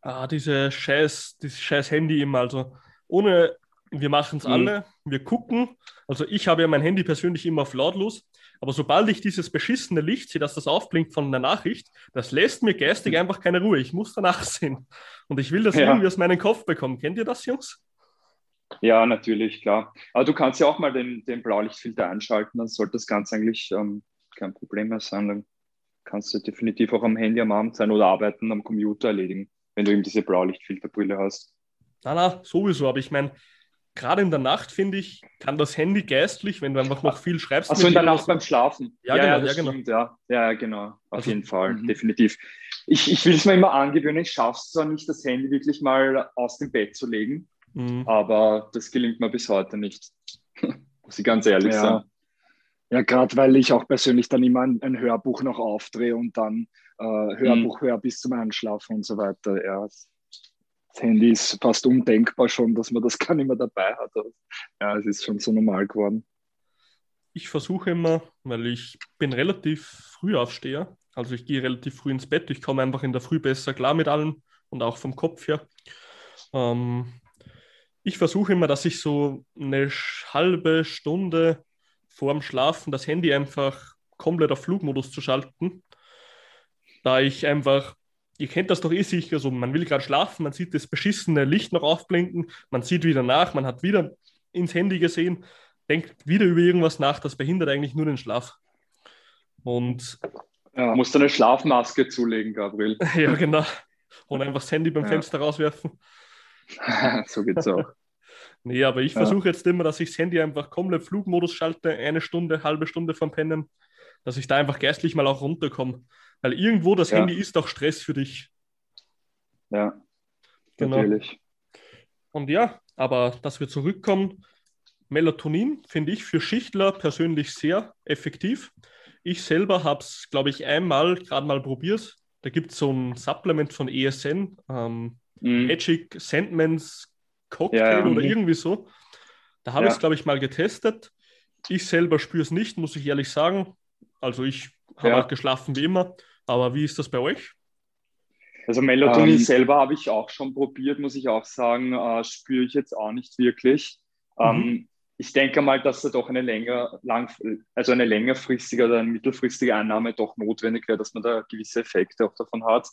Ah, diese scheiß, dieses scheiß Handy immer, also ohne, wir machen es mhm. alle, wir gucken, also ich habe ja mein Handy persönlich immer auf lautlos, aber sobald ich dieses beschissene Licht sehe, dass das aufblinkt von einer Nachricht, das lässt mir geistig mhm. einfach keine Ruhe. Ich muss danach sehen. Und ich will das ja. irgendwie aus meinem Kopf bekommen. Kennt ihr das, Jungs? Ja, natürlich, klar. Aber du kannst ja auch mal den, den Blaulichtfilter einschalten, dann sollte das Ganze eigentlich ähm, kein Problem mehr sein. Dann kannst du definitiv auch am Handy am Abend sein oder arbeiten am Computer erledigen, wenn du eben diese Blaulichtfilterbrille hast. Na, na, sowieso. Aber ich meine, gerade in der Nacht, finde ich, kann das Handy geistlich, wenn du einfach noch viel schreibst. Also in der Nacht beim Schlafen. Ja, ja genau. Ja, genau. Stimmt, ja. ja, genau. Auf also, jeden Fall, -hmm. definitiv. Ich, ich will es mir immer angewöhnen, ich schaffe es zwar nicht, das Handy wirklich mal aus dem Bett zu legen, mhm. aber das gelingt mir bis heute nicht. Muss ich ganz ehrlich ja. sein. Ja, gerade weil ich auch persönlich dann immer ein, ein Hörbuch noch aufdrehe und dann äh, Hörbuch mhm. höre bis zum Einschlafen und so weiter. Ja, das Handy ist fast undenkbar schon, dass man das gar nicht mehr dabei hat. Ja, es ist schon so normal geworden. Ich versuche immer, weil ich bin relativ früh aufsteher, also ich gehe relativ früh ins Bett, ich komme einfach in der Früh besser klar mit allem und auch vom Kopf her. Ähm, ich versuche immer, dass ich so eine halbe Stunde vorm Schlafen das Handy einfach komplett auf Flugmodus zu schalten, da ich einfach, ihr kennt das doch eh sicher, so man will gerade schlafen, man sieht das beschissene Licht noch aufblinken, man sieht wieder nach, man hat wieder ins Handy gesehen, denkt wieder über irgendwas nach, das behindert eigentlich nur den Schlaf. Und ja, musst du eine Schlafmaske zulegen, Gabriel. ja, genau. Und einfach das Handy beim ja. Fenster rauswerfen. so geht's auch. nee, aber ich versuche jetzt immer, dass ich das Handy einfach komplett Flugmodus schalte, eine Stunde, halbe Stunde vom Pennen, dass ich da einfach geistlich mal auch runterkomme. Weil irgendwo das ja. Handy ist auch Stress für dich. Ja, genau. natürlich. Und ja, aber dass wir zurückkommen, Melatonin finde ich für Schichtler persönlich sehr effektiv. Ich selber habe es, glaube ich, einmal gerade mal probiert. Da gibt es so ein Supplement von ESN, ähm, mm. Magic Sandman's Cocktail ja, ja. oder mhm. irgendwie so. Da habe ja. ich es, glaube ich, mal getestet. Ich selber spüre es nicht, muss ich ehrlich sagen. Also ich habe ja. halt geschlafen wie immer. Aber wie ist das bei euch? Also Melatonin ähm, selber habe ich auch schon probiert, muss ich auch sagen. Äh, spüre ich jetzt auch nicht wirklich. Mhm. Ähm, ich denke mal, dass da doch eine länger, lang, also eine längerfristige oder eine mittelfristige Einnahme doch notwendig wäre, dass man da gewisse Effekte auch davon hat.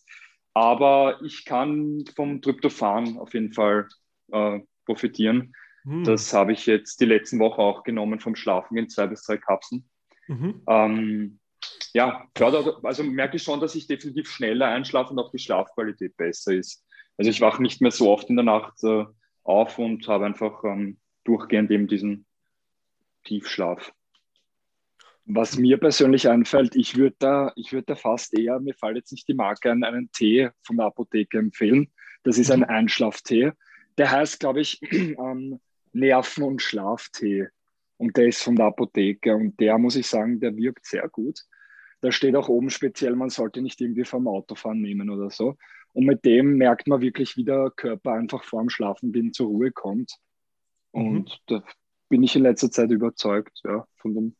Aber ich kann vom Tryptophan auf jeden Fall äh, profitieren. Mhm. Das habe ich jetzt die letzten Woche auch genommen vom Schlafen in zwei bis drei Kapseln. Mhm. Ähm, ja, fördert, also merke ich schon, dass ich definitiv schneller einschlafe und auch die Schlafqualität besser ist. Also ich wache nicht mehr so oft in der Nacht äh, auf und habe einfach ähm, durchgehend eben diesen Tiefschlaf. Was mir persönlich einfällt, ich würde da, ich da fast eher, mir fällt jetzt nicht die Marke an, einen Tee von der Apotheke empfehlen. Das ist ein mhm. Einschlaftee. Der heißt, glaube ich, ähm, Nerven- und Schlaftee. Und der ist von der Apotheke. Und der, muss ich sagen, der wirkt sehr gut. Da steht auch oben speziell, man sollte nicht irgendwie vom Autofahren nehmen oder so. Und mit dem merkt man wirklich, wie der Körper einfach vor dem Schlafengehen zur Ruhe kommt. Mhm. Und mhm. da bin ich in letzter Zeit überzeugt, ja, von dem.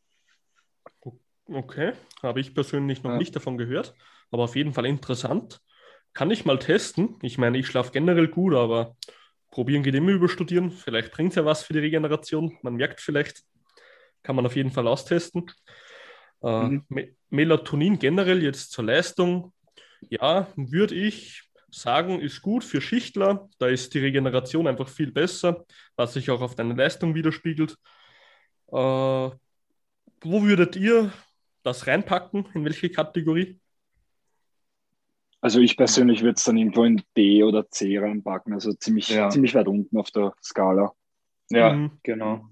Okay, habe ich persönlich noch ja. nicht davon gehört, aber auf jeden Fall interessant. Kann ich mal testen. Ich meine, ich schlafe generell gut, aber probieren geht immer überstudieren. Vielleicht bringt es ja was für die Regeneration. Man merkt vielleicht, kann man auf jeden Fall austesten. Äh, mhm. Melatonin generell jetzt zur Leistung. Ja, würde ich sagen, ist gut für Schichtler. Da ist die Regeneration einfach viel besser, was sich auch auf deine Leistung widerspiegelt. Äh, wo würdet ihr das reinpacken? In welche Kategorie? Also ich persönlich würde es dann irgendwo in D oder C reinpacken, also ziemlich, ja. ziemlich weit unten auf der Skala. Ja, mhm. genau.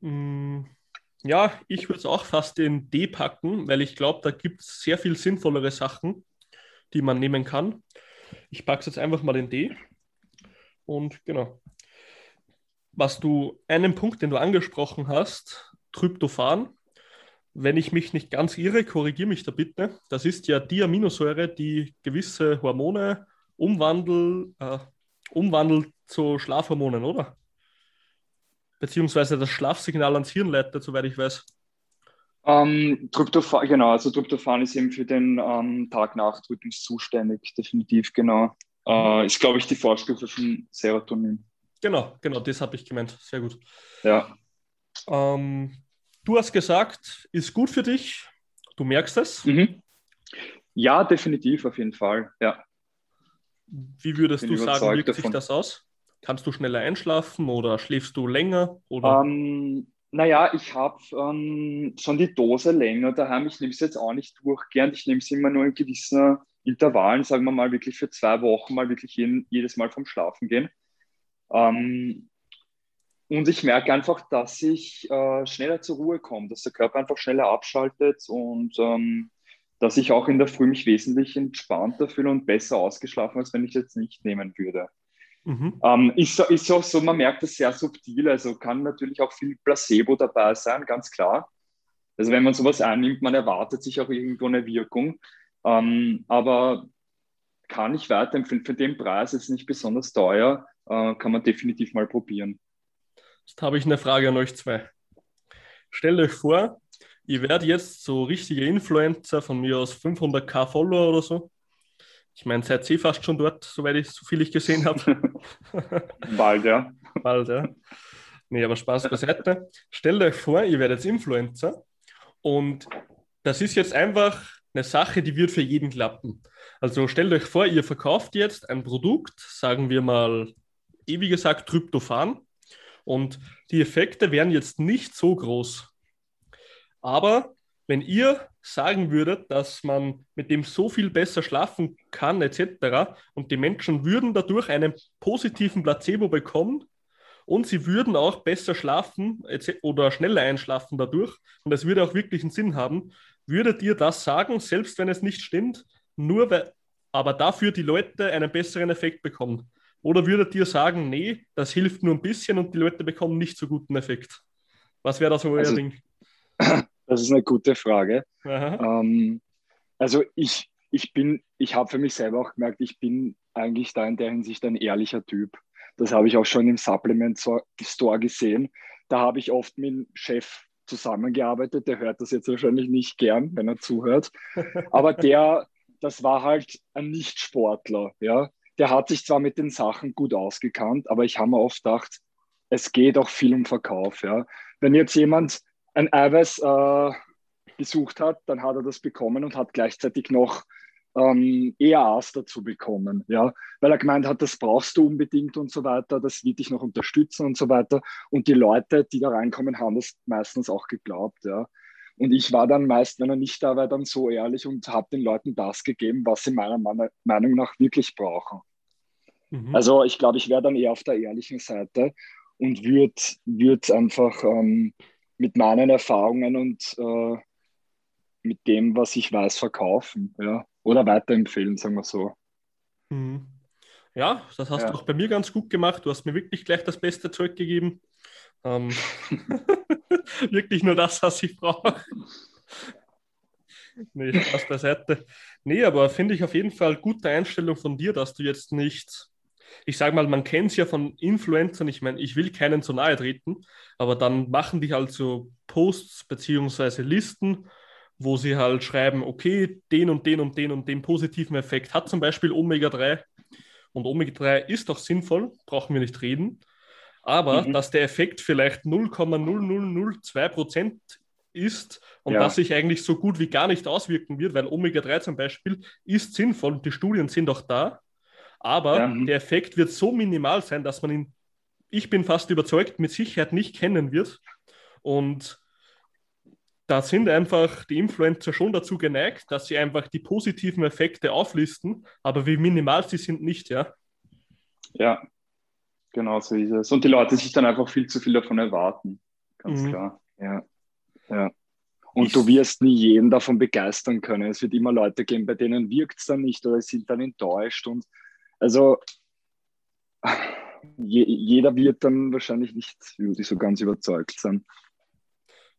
Mhm. Ja, ich würde es auch fast in D packen, weil ich glaube, da gibt es sehr viel sinnvollere Sachen, die man nehmen kann. Ich packe es jetzt einfach mal in D. Und genau. Was du, einen Punkt, den du angesprochen hast, Tryptophan, wenn ich mich nicht ganz irre, korrigiere mich da bitte. Das ist ja die Aminosäure, die gewisse Hormone umwandelt, äh, umwandelt zu Schlafhormonen, oder? Beziehungsweise das Schlafsignal ans Hirn leitet, soweit ich weiß. Ähm, Tryptophan, genau, also Tryptophan ist eben für den ähm, Tag-Nacht-Rhythmus zuständig, definitiv, genau. Äh, ist, glaube ich, die Vorstufe von Serotonin. Genau, genau, das habe ich gemeint. Sehr gut. Ja. Ähm, du hast gesagt, ist gut für dich. Du merkst es. Mhm. Ja, definitiv, auf jeden Fall. Ja. Wie würdest Bin du sagen, wirkt davon. sich das aus? Kannst du schneller einschlafen oder schläfst du länger? Oder? Ähm, naja, ich habe ähm, schon die Dose länger daheim. Ich nehme es jetzt auch nicht durchgehend. Ich nehme es immer nur in gewissen Intervallen, sagen wir mal wirklich für zwei Wochen, mal wirklich jeden, jedes Mal vom Schlafen gehen. Ähm, und ich merke einfach, dass ich äh, schneller zur Ruhe komme, dass der Körper einfach schneller abschaltet und ähm, dass ich auch in der Früh mich wesentlich entspannter fühle und besser ausgeschlafen, als wenn ich es jetzt nicht nehmen würde. Mhm. Ähm, ist, ist auch so, man merkt das sehr subtil, also kann natürlich auch viel Placebo dabei sein, ganz klar. Also wenn man sowas einnimmt, man erwartet sich auch irgendwo eine Wirkung, ähm, aber kann ich weiterempfehlen. Für den Preis ist nicht besonders teuer, äh, kann man definitiv mal probieren. Jetzt habe ich eine Frage an euch zwei. Stellt euch vor, ihr werdet jetzt so richtige Influencer von mir aus 500k Follower oder so. Ich meine, seid ihr fast schon dort, soweit ich so viel ich gesehen habe. Bald, ja. Bald, ja. Nee, aber Spaß beiseite. Stellt euch vor, ihr werdet Influencer und das ist jetzt einfach eine Sache, die wird für jeden klappen. Also stellt euch vor, ihr verkauft jetzt ein Produkt, sagen wir mal, eh wie gesagt, Tryptophan und die Effekte wären jetzt nicht so groß. Aber wenn ihr sagen würdet, dass man mit dem so viel besser schlafen kann, etc., und die Menschen würden dadurch einen positiven Placebo bekommen und sie würden auch besser schlafen oder schneller einschlafen dadurch, und das würde auch wirklich einen Sinn haben, würdet ihr das sagen, selbst wenn es nicht stimmt, nur weil, aber dafür die Leute einen besseren Effekt bekommen? Oder würdet ihr sagen, nee, das hilft nur ein bisschen und die Leute bekommen nicht so guten Effekt? Was wäre da so euer also, Ding? Das ist eine gute Frage. Ähm, also ich, ich bin, ich habe für mich selber auch gemerkt, ich bin eigentlich da in der Hinsicht ein ehrlicher Typ. Das habe ich auch schon im Supplement Store gesehen. Da habe ich oft mit dem Chef zusammengearbeitet. Der hört das jetzt wahrscheinlich nicht gern, wenn er zuhört. Aber der, das war halt ein Nicht-Sportler. Ja? Der hat sich zwar mit den Sachen gut ausgekannt, aber ich habe mir oft gedacht, es geht auch viel um Verkauf. Ja? Wenn jetzt jemand ein Eiweiß äh, gesucht hat, dann hat er das bekommen und hat gleichzeitig noch ähm, EAAs dazu bekommen, ja, weil er gemeint hat, das brauchst du unbedingt und so weiter, das wird dich noch unterstützen und so weiter. Und die Leute, die da reinkommen, haben das meistens auch geglaubt, ja. Und ich war dann meist, wenn er nicht da war, dann so ehrlich und habe den Leuten das gegeben, was sie meiner Meinung nach wirklich brauchen. Mhm. Also ich glaube, ich wäre dann eher auf der ehrlichen Seite und würde würd einfach ähm, mit meinen Erfahrungen und äh, mit dem, was ich weiß, verkaufen. Ja. Oder weiterempfehlen, sagen wir so. Mhm. Ja, das hast ja. du auch bei mir ganz gut gemacht. Du hast mir wirklich gleich das beste Zeug gegeben. Ähm, wirklich nur das, was ich brauche. nee, Spaß beiseite. Nee, aber finde ich auf jeden Fall gute Einstellung von dir, dass du jetzt nicht ich sage mal, man kennt es ja von Influencern, ich meine, ich will keinen zu nahe treten, aber dann machen die halt so Posts beziehungsweise Listen, wo sie halt schreiben, okay, den und den und den und den positiven Effekt hat zum Beispiel Omega-3 und Omega-3 ist doch sinnvoll, brauchen wir nicht reden, aber mhm. dass der Effekt vielleicht 0,0002 Prozent ist und ja. dass sich eigentlich so gut wie gar nicht auswirken wird, weil Omega-3 zum Beispiel ist sinnvoll und die Studien sind auch da, aber ja. der Effekt wird so minimal sein, dass man ihn, ich bin fast überzeugt, mit Sicherheit nicht kennen wird. Und da sind einfach die Influencer schon dazu geneigt, dass sie einfach die positiven Effekte auflisten, aber wie minimal sie sind, nicht, ja. Ja, genau so ist es. Und die Leute sich dann einfach viel zu viel davon erwarten. Ganz mhm. klar. Ja. ja. Und ich, du wirst nie jeden davon begeistern können. Es wird immer Leute geben, bei denen wirkt es dann nicht oder sind dann enttäuscht. Und also je, jeder wird dann wahrscheinlich nicht so ganz überzeugt sein.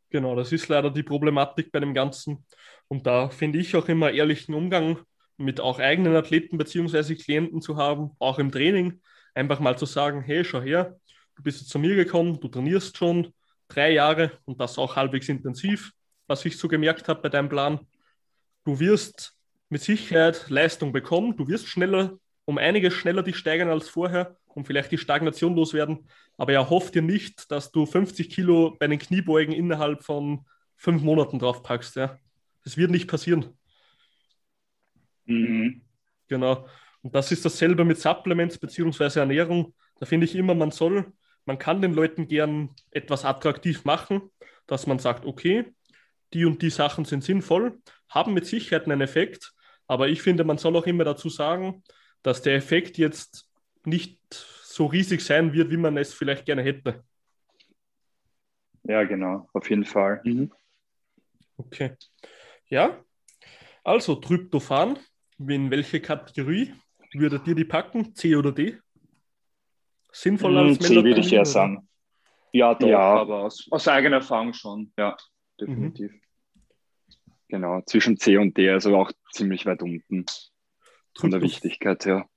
Genau, das ist leider die Problematik bei dem Ganzen. Und da finde ich auch immer ehrlichen Umgang mit auch eigenen Athleten bzw. Klienten zu haben, auch im Training. Einfach mal zu sagen, hey, schau her, du bist jetzt zu mir gekommen, du trainierst schon drei Jahre und das auch halbwegs intensiv, was ich so gemerkt habe bei deinem Plan. Du wirst mit Sicherheit Leistung bekommen, du wirst schneller um einiges schneller dich steigern als vorher und vielleicht die Stagnation loswerden. Aber er hofft dir nicht, dass du 50 Kilo bei den Kniebeugen innerhalb von fünf Monaten drauf packst. Ja. Das wird nicht passieren. Mhm. Genau. Und das ist dasselbe mit Supplements bzw. Ernährung. Da finde ich immer, man soll, man kann den Leuten gern etwas attraktiv machen, dass man sagt, okay, die und die Sachen sind sinnvoll, haben mit Sicherheit einen Effekt, aber ich finde, man soll auch immer dazu sagen, dass der Effekt jetzt nicht so riesig sein wird, wie man es vielleicht gerne hätte. Ja, genau, auf jeden Fall. Mhm. Okay. Ja, also Tryptophan, in welche Kategorie würdet ihr die packen? C oder D? Sinnvoll mhm, als C würde ich eher sagen. Ja, doch, ja. aber aus, aus, eigener Erfahrung schon. Ja, definitiv. Mhm. Genau, zwischen C und D, also auch ziemlich weit unten. Von der Wichtigkeit her.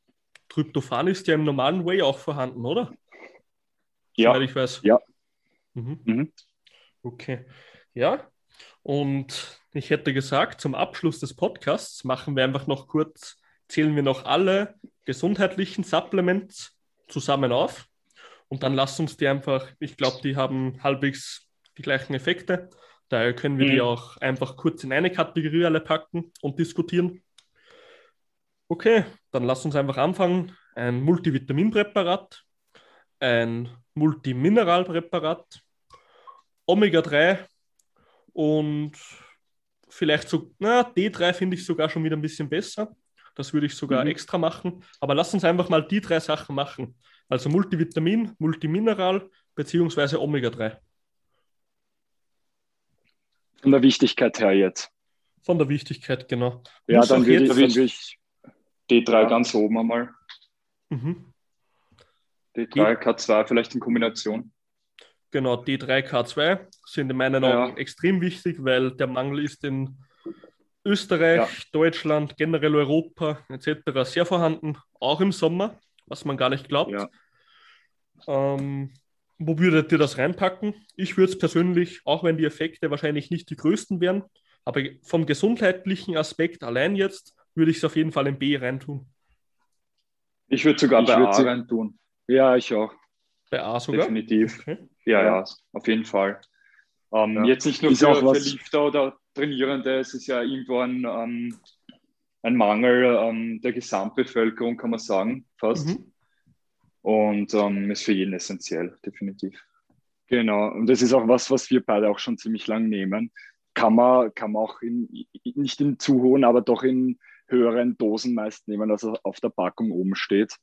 Tryptophan ist ja im normalen Way auch vorhanden, oder? Ja. Soweit ich weiß. Ja. Mhm. Mhm. Okay. Ja. Und ich hätte gesagt, zum Abschluss des Podcasts machen wir einfach noch kurz zählen wir noch alle gesundheitlichen Supplements zusammen auf. Und dann lasst uns die einfach, ich glaube, die haben halbwegs die gleichen Effekte. Daher können wir mhm. die auch einfach kurz in eine Kategorie alle packen und diskutieren. Okay, dann lasst uns einfach anfangen. Ein Multivitaminpräparat, ein Multimineralpräparat, Omega-3 und vielleicht so, na, D3 finde ich sogar schon wieder ein bisschen besser. Das würde ich sogar mhm. extra machen. Aber lass uns einfach mal die drei Sachen machen. Also Multivitamin, Multimineral beziehungsweise Omega-3. Von der Wichtigkeit her jetzt. Von der Wichtigkeit, genau. Ja, dann würde, ich, dann ich D3 ja. ganz oben einmal. Mhm. D3, K2 vielleicht in Kombination. Genau, D3, K2 sind in meinen Augen ja. extrem wichtig, weil der Mangel ist in Österreich, ja. Deutschland, generell Europa etc. sehr vorhanden, auch im Sommer, was man gar nicht glaubt. Ja. Ähm, wo würdet ihr das reinpacken? Ich würde es persönlich, auch wenn die Effekte wahrscheinlich nicht die größten wären, aber vom gesundheitlichen Aspekt allein jetzt, würde ich es auf jeden Fall in B reintun. Ich würde sogar ich bei A reintun. Ja, ich auch. Bei A sogar? Definitiv. Okay. Ja, ja, auf jeden Fall. Ähm, ja. Jetzt nicht nur für, für Lifter oder Trainierende, es ist ja irgendwo ein, ähm, ein Mangel ähm, der Gesamtbevölkerung, kann man sagen, fast. Mhm. Und ähm, ist für jeden essentiell, definitiv. Genau, und das ist auch was, was wir beide auch schon ziemlich lang nehmen. Kann man, kann man auch in, nicht in zu hohen, aber doch in höheren Dosen meist nehmen, als auf der Packung oben steht.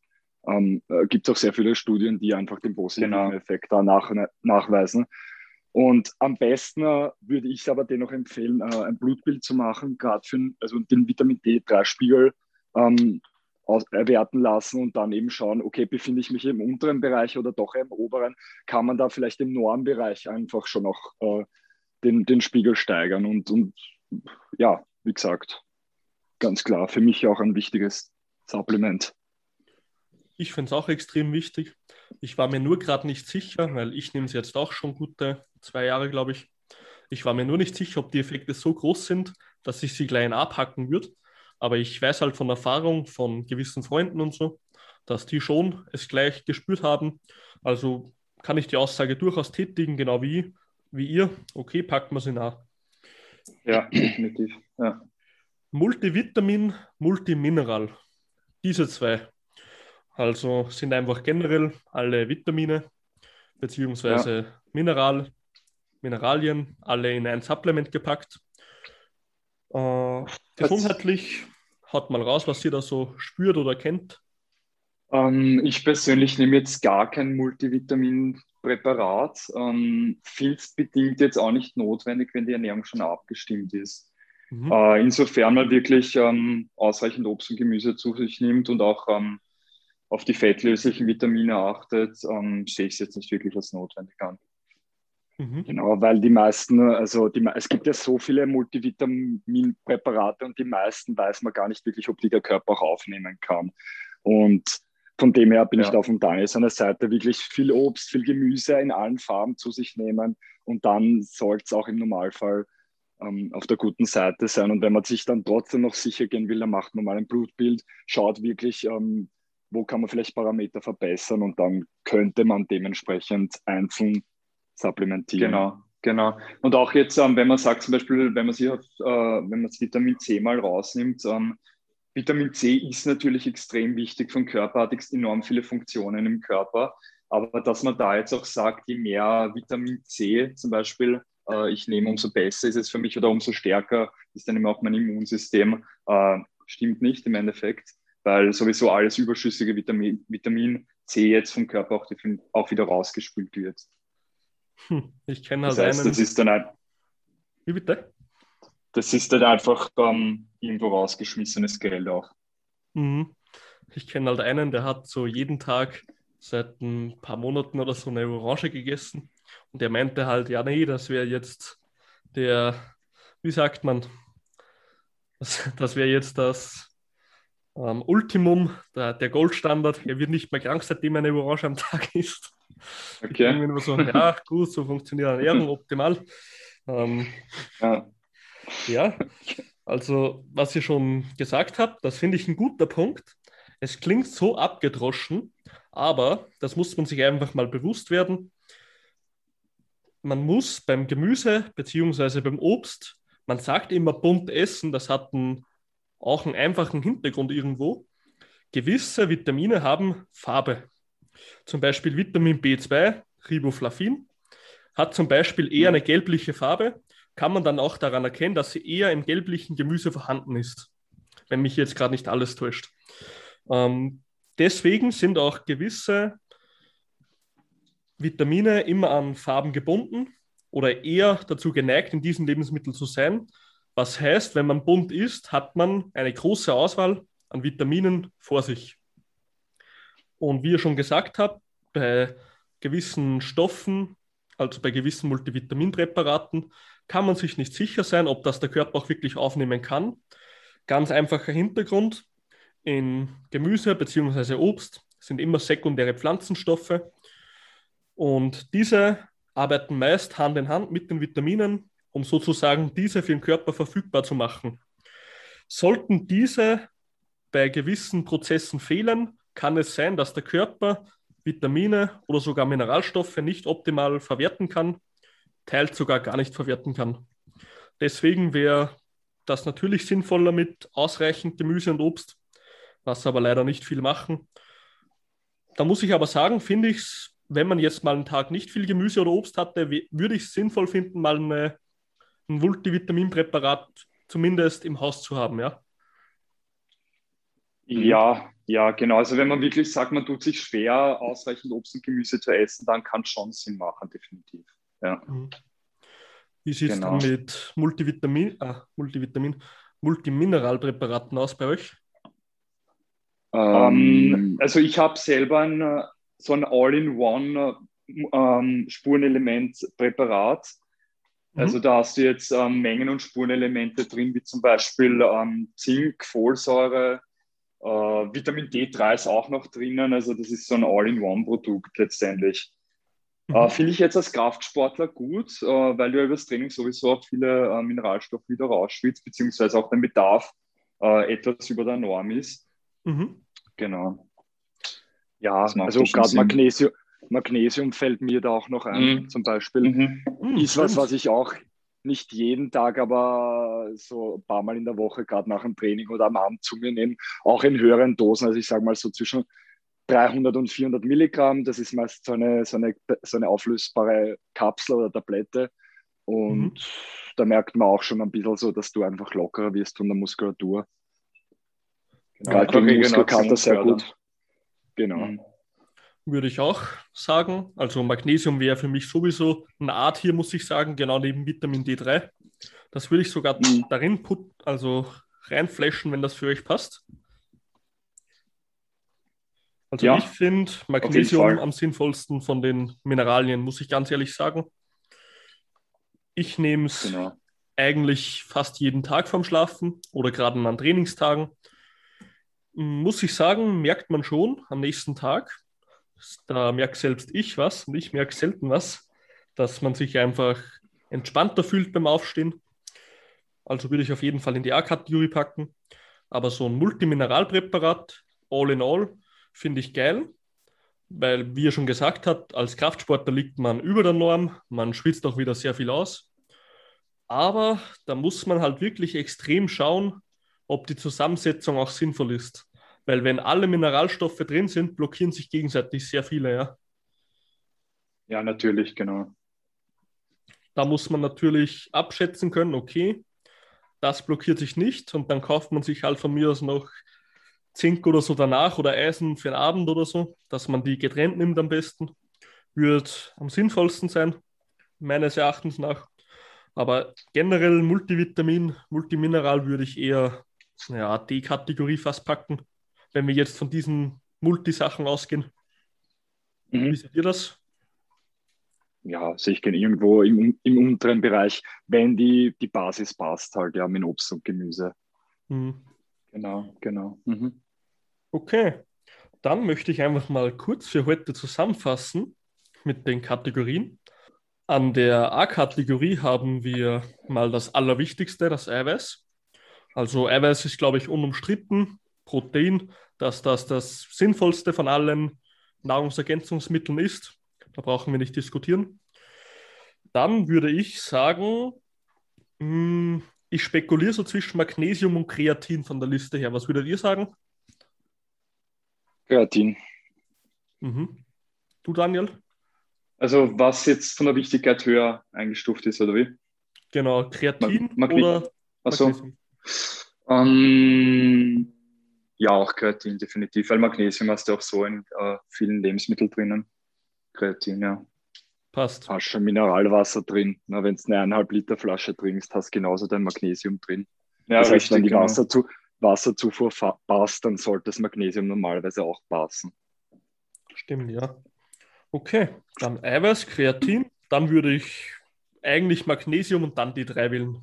Ähm, äh, Gibt es auch sehr viele Studien, die einfach den positiven genau. Effekt da nach, nachweisen. Und am besten äh, würde ich aber dennoch empfehlen, äh, ein Blutbild zu machen, gerade für also den Vitamin D3-Spiegel ähm, erwerten lassen und dann eben schauen, okay, befinde ich mich im unteren Bereich oder doch im oberen, kann man da vielleicht im Normbereich einfach schon noch äh, den, den Spiegel steigern. Und, und ja, wie gesagt, ganz klar, für mich auch ein wichtiges Supplement. Ich finde es auch extrem wichtig. Ich war mir nur gerade nicht sicher, weil ich nehme es jetzt auch schon gute zwei Jahre, glaube ich. Ich war mir nur nicht sicher, ob die Effekte so groß sind, dass ich sie gleich abhacken würde. Aber ich weiß halt von Erfahrung von gewissen Freunden und so, dass die schon es gleich gespürt haben. Also kann ich die Aussage durchaus tätigen, genau wie, wie ihr. Okay, packen wir sie nach. Ja, definitiv. Ja. Multivitamin, Multimineral. Diese zwei also sind einfach generell alle Vitamine bzw. ja. Mineral, Mineralien alle in ein Supplement gepackt. Äh, gesundheitlich haut mal raus, was ihr da so spürt oder kennt. Ähm, ich persönlich nehme jetzt gar kein Multivitaminpräparat. Ähm, bedingt jetzt auch nicht notwendig, wenn die Ernährung schon abgestimmt ist. Mhm. Äh, insofern man wirklich ähm, ausreichend Obst und Gemüse zu sich nimmt und auch ähm, auf die fettlöslichen Vitamine achtet, ähm, sehe ich es jetzt nicht wirklich als notwendig an. Mhm. Genau, weil die meisten, also die, es gibt ja so viele Multivitaminpräparate und die meisten weiß man gar nicht wirklich, ob die der Körper auch aufnehmen kann. Und von dem her bin ja. ich da von Daniel seiner Seite wirklich viel Obst, viel Gemüse in allen Farben zu sich nehmen und dann sollte es auch im Normalfall ähm, auf der guten Seite sein. Und wenn man sich dann trotzdem noch sicher gehen will, dann macht man mal ein Blutbild, schaut wirklich, ähm, wo kann man vielleicht Parameter verbessern und dann könnte man dementsprechend einzeln supplementieren. Genau, genau. Und auch jetzt, ähm, wenn man sagt, zum Beispiel, wenn man sich auf, äh, wenn man das Vitamin C mal rausnimmt, ähm, Vitamin C ist natürlich extrem wichtig vom Körper, hat enorm viele Funktionen im Körper. Aber dass man da jetzt auch sagt, je mehr Vitamin C zum Beispiel äh, ich nehme, umso besser ist es für mich oder umso stärker ist dann eben auch mein Immunsystem, äh, stimmt nicht im Endeffekt weil sowieso alles überschüssige Vitamin, Vitamin C jetzt vom Körper auch, auch wieder rausgespült wird. Hm, ich kenne halt das heißt, einen. Das ist dann ein, Wie bitte? Das ist dann einfach ähm, irgendwo rausgeschmissenes Geld auch. Mhm. Ich kenne halt einen, der hat so jeden Tag seit ein paar Monaten oder so eine Orange gegessen. Und der meinte halt, ja, nee, das wäre jetzt der, wie sagt man, das, das wäre jetzt das ähm, Ultimum, der, der Goldstandard. Er wird nicht mehr krank, seitdem er eine Orange am Tag ist. Okay. Ich immer so, ja, gut, so funktioniert Ernährung optimal. Ähm, ja. ja. Also, was ihr schon gesagt habt, das finde ich ein guter Punkt. Es klingt so abgedroschen, aber das muss man sich einfach mal bewusst werden. Man muss beim Gemüse bzw. beim Obst, man sagt immer bunt essen, das hat einen, auch einen einfachen Hintergrund irgendwo. Gewisse Vitamine haben Farbe. Zum Beispiel Vitamin B2, Riboflavin, hat zum Beispiel eher eine gelbliche Farbe kann man dann auch daran erkennen, dass sie eher im gelblichen Gemüse vorhanden ist, wenn mich jetzt gerade nicht alles täuscht. Ähm, deswegen sind auch gewisse Vitamine immer an Farben gebunden oder eher dazu geneigt, in diesen Lebensmitteln zu sein. Was heißt, wenn man bunt isst, hat man eine große Auswahl an Vitaminen vor sich. Und wie ihr schon gesagt habt, bei gewissen Stoffen, also bei gewissen Multivitaminpräparaten, kann man sich nicht sicher sein, ob das der Körper auch wirklich aufnehmen kann. Ganz einfacher Hintergrund. In Gemüse bzw. Obst sind immer sekundäre Pflanzenstoffe und diese arbeiten meist Hand in Hand mit den Vitaminen, um sozusagen diese für den Körper verfügbar zu machen. Sollten diese bei gewissen Prozessen fehlen, kann es sein, dass der Körper Vitamine oder sogar Mineralstoffe nicht optimal verwerten kann teils sogar gar nicht verwerten kann. Deswegen wäre das natürlich sinnvoller mit ausreichend Gemüse und Obst, was aber leider nicht viel machen. Da muss ich aber sagen, finde ich es, wenn man jetzt mal einen Tag nicht viel Gemüse oder Obst hatte, würde ich es sinnvoll finden, mal eine, ein Multivitaminpräparat zumindest im Haus zu haben, ja. Ja, ja, genau. Also wenn man wirklich sagt, man tut sich schwer, ausreichend Obst und Gemüse zu essen, dann kann es schon Sinn machen, definitiv. Ja. Mhm. Wie sieht es genau. dann mit Multivitamin, ah, Multivitamin, Multimineralpräparaten aus bei euch? Ähm, also ich habe selber ein, so ein All-in-One ähm, Spurenelementpräparat. Mhm. Also da hast du jetzt ähm, Mengen und Spurenelemente drin, wie zum Beispiel ähm, Zink, Folsäure, äh, Vitamin D3 ist auch noch drinnen. Also das ist so ein All-in-One-Produkt letztendlich. Mhm. Äh, Finde ich jetzt als Kraftsportler gut, äh, weil du ja übers Training sowieso auch viele äh, Mineralstoffe wieder rausschwitzt, beziehungsweise auch dein Bedarf äh, etwas über der Norm ist. Mhm. Genau. Ja, also gerade Magnesium, Magnesium fällt mir da auch noch ein, mhm. zum Beispiel. Mhm. mhm ist was, was ich auch nicht jeden Tag, aber so ein paar Mal in der Woche, gerade nach dem Training oder am Abend zu mir nehme, auch in höheren Dosen. Also ich sage mal so zwischen 300 und 400 Milligramm. Das ist meist so eine, so eine, so eine auflösbare Kapsel oder Tablette. Und mhm. da merkt man auch schon ein bisschen so, dass du einfach lockerer wirst von der Muskulatur. Genau. Gerade gegen Muskelkater sehr gut. Genau. Mhm. Würde ich auch sagen. Also Magnesium wäre für mich sowieso eine Art hier, muss ich sagen, genau neben Vitamin D3. Das würde ich sogar mhm. darin put, also reinflashen, wenn das für euch passt. Also ja, ich finde Magnesium am sinnvollsten von den Mineralien, muss ich ganz ehrlich sagen. Ich nehme es genau. eigentlich fast jeden Tag vom Schlafen oder gerade an Trainingstagen. Muss ich sagen, merkt man schon am nächsten Tag. Da merkt selbst ich was und ich merke selten was, dass man sich einfach entspannter fühlt beim Aufstehen. Also würde ich auf jeden Fall in die A-Kategorie packen. Aber so ein Multimineralpräparat, all in all, finde ich geil, weil, wie er schon gesagt hat, als Kraftsportler liegt man über der Norm, man schwitzt auch wieder sehr viel aus. Aber da muss man halt wirklich extrem schauen, ob die Zusammensetzung auch sinnvoll ist. Weil wenn alle Mineralstoffe drin sind, blockieren sich gegenseitig sehr viele, ja. Ja, natürlich, genau. Da muss man natürlich abschätzen können, okay, das blockiert sich nicht und dann kauft man sich halt von mir aus noch Zink oder so danach oder Eisen für den Abend oder so, dass man die getrennt nimmt am besten, wird am sinnvollsten sein, meines Erachtens nach. Aber generell Multivitamin, Multimineral würde ich eher ja, die Kategorie fast packen, wenn wir jetzt von diesen Multisachen ausgehen. Mhm. Wie seht ihr das? Ja, sehe ich irgendwo im, im unteren Bereich, wenn die, die Basis passt, halt ja mit Obst und Gemüse. Mhm. Genau, genau. Mhm. Okay, dann möchte ich einfach mal kurz für heute zusammenfassen mit den Kategorien. An der A-Kategorie haben wir mal das Allerwichtigste, das Eiweiß. Also Eiweiß ist, glaube ich, unumstritten. Protein, dass das das sinnvollste von allen Nahrungsergänzungsmitteln ist. Da brauchen wir nicht diskutieren. Dann würde ich sagen, hm, ich spekuliere so zwischen Magnesium und Kreatin von der Liste her. Was würdet ihr sagen? Kreatin. Mhm. Du, Daniel? Also was jetzt von der Wichtigkeit höher eingestuft ist, oder wie? Genau, Kreatin Mag oder Achso. Ähm, ja, auch Kreatin definitiv, weil Magnesium hast du auch so in äh, vielen Lebensmitteln drinnen. Kreatin, ja. Passt. Hast schon Mineralwasser drin. Wenn du eine eineinhalb Liter Flasche trinkst, hast du genauso dein Magnesium drin. Ja, das heißt, richtig, wenn die genau. Wasserzu Wasserzufuhr passt, dann sollte das Magnesium normalerweise auch passen. Stimmt, ja. Okay, dann Eiweiß, Kreatin, dann würde ich eigentlich Magnesium und dann die drei wählen.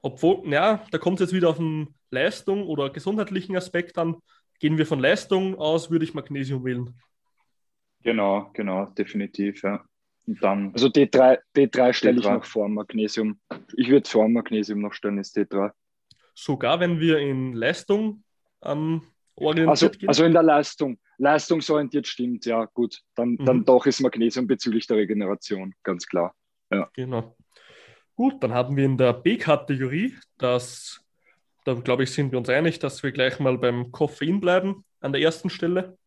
Obwohl, ja, da kommt es jetzt wieder auf den Leistung oder gesundheitlichen Aspekt an. Gehen wir von Leistung aus, würde ich Magnesium wählen. Genau, genau, definitiv, ja. Und dann also D3, D3 stelle ich noch vor Magnesium. Ich würde vor Magnesium noch stellen, ist D3. Sogar wenn wir in Leistung ähm, orientiert also, gehen? Also in der Leistung. Leistungsorientiert stimmt, ja, gut. Dann, mhm. dann doch ist Magnesium bezüglich der Regeneration, ganz klar. Ja. Genau. Gut, dann haben wir in der B-Kategorie, das, da glaube ich, sind wir uns einig, dass wir gleich mal beim Koffein bleiben, an der ersten Stelle.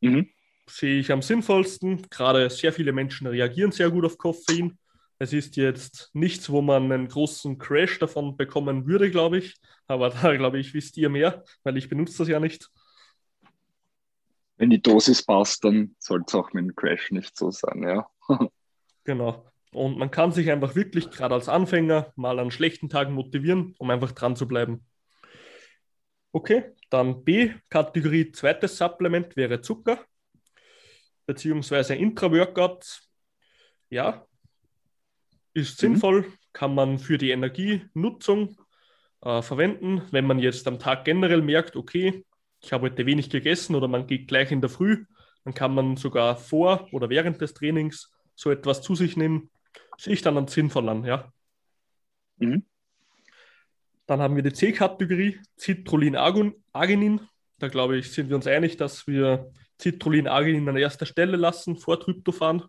Mhm sehe ich am sinnvollsten. Gerade sehr viele Menschen reagieren sehr gut auf Koffein. Es ist jetzt nichts, wo man einen großen Crash davon bekommen würde, glaube ich. Aber da, glaube ich, wisst ihr mehr, weil ich benutze das ja nicht. Wenn die Dosis passt, dann sollte es auch mit dem Crash nicht so sein, ja. genau. Und man kann sich einfach wirklich, gerade als Anfänger, mal an schlechten Tagen motivieren, um einfach dran zu bleiben. Okay, dann B, Kategorie zweites Supplement wäre Zucker beziehungsweise Intra-Workout, ja, ist mhm. sinnvoll, kann man für die Energienutzung äh, verwenden. Wenn man jetzt am Tag generell merkt, okay, ich habe heute wenig gegessen oder man geht gleich in der Früh, dann kann man sogar vor oder während des Trainings so etwas zu sich nehmen. Sehe ich dann an sinnvoll an, ja. Mhm. Dann haben wir die C-Kategorie, Citrullin-Arginin. Da glaube ich, sind wir uns einig, dass wir Citrullin Arginin an erster Stelle lassen vor Tryptophan.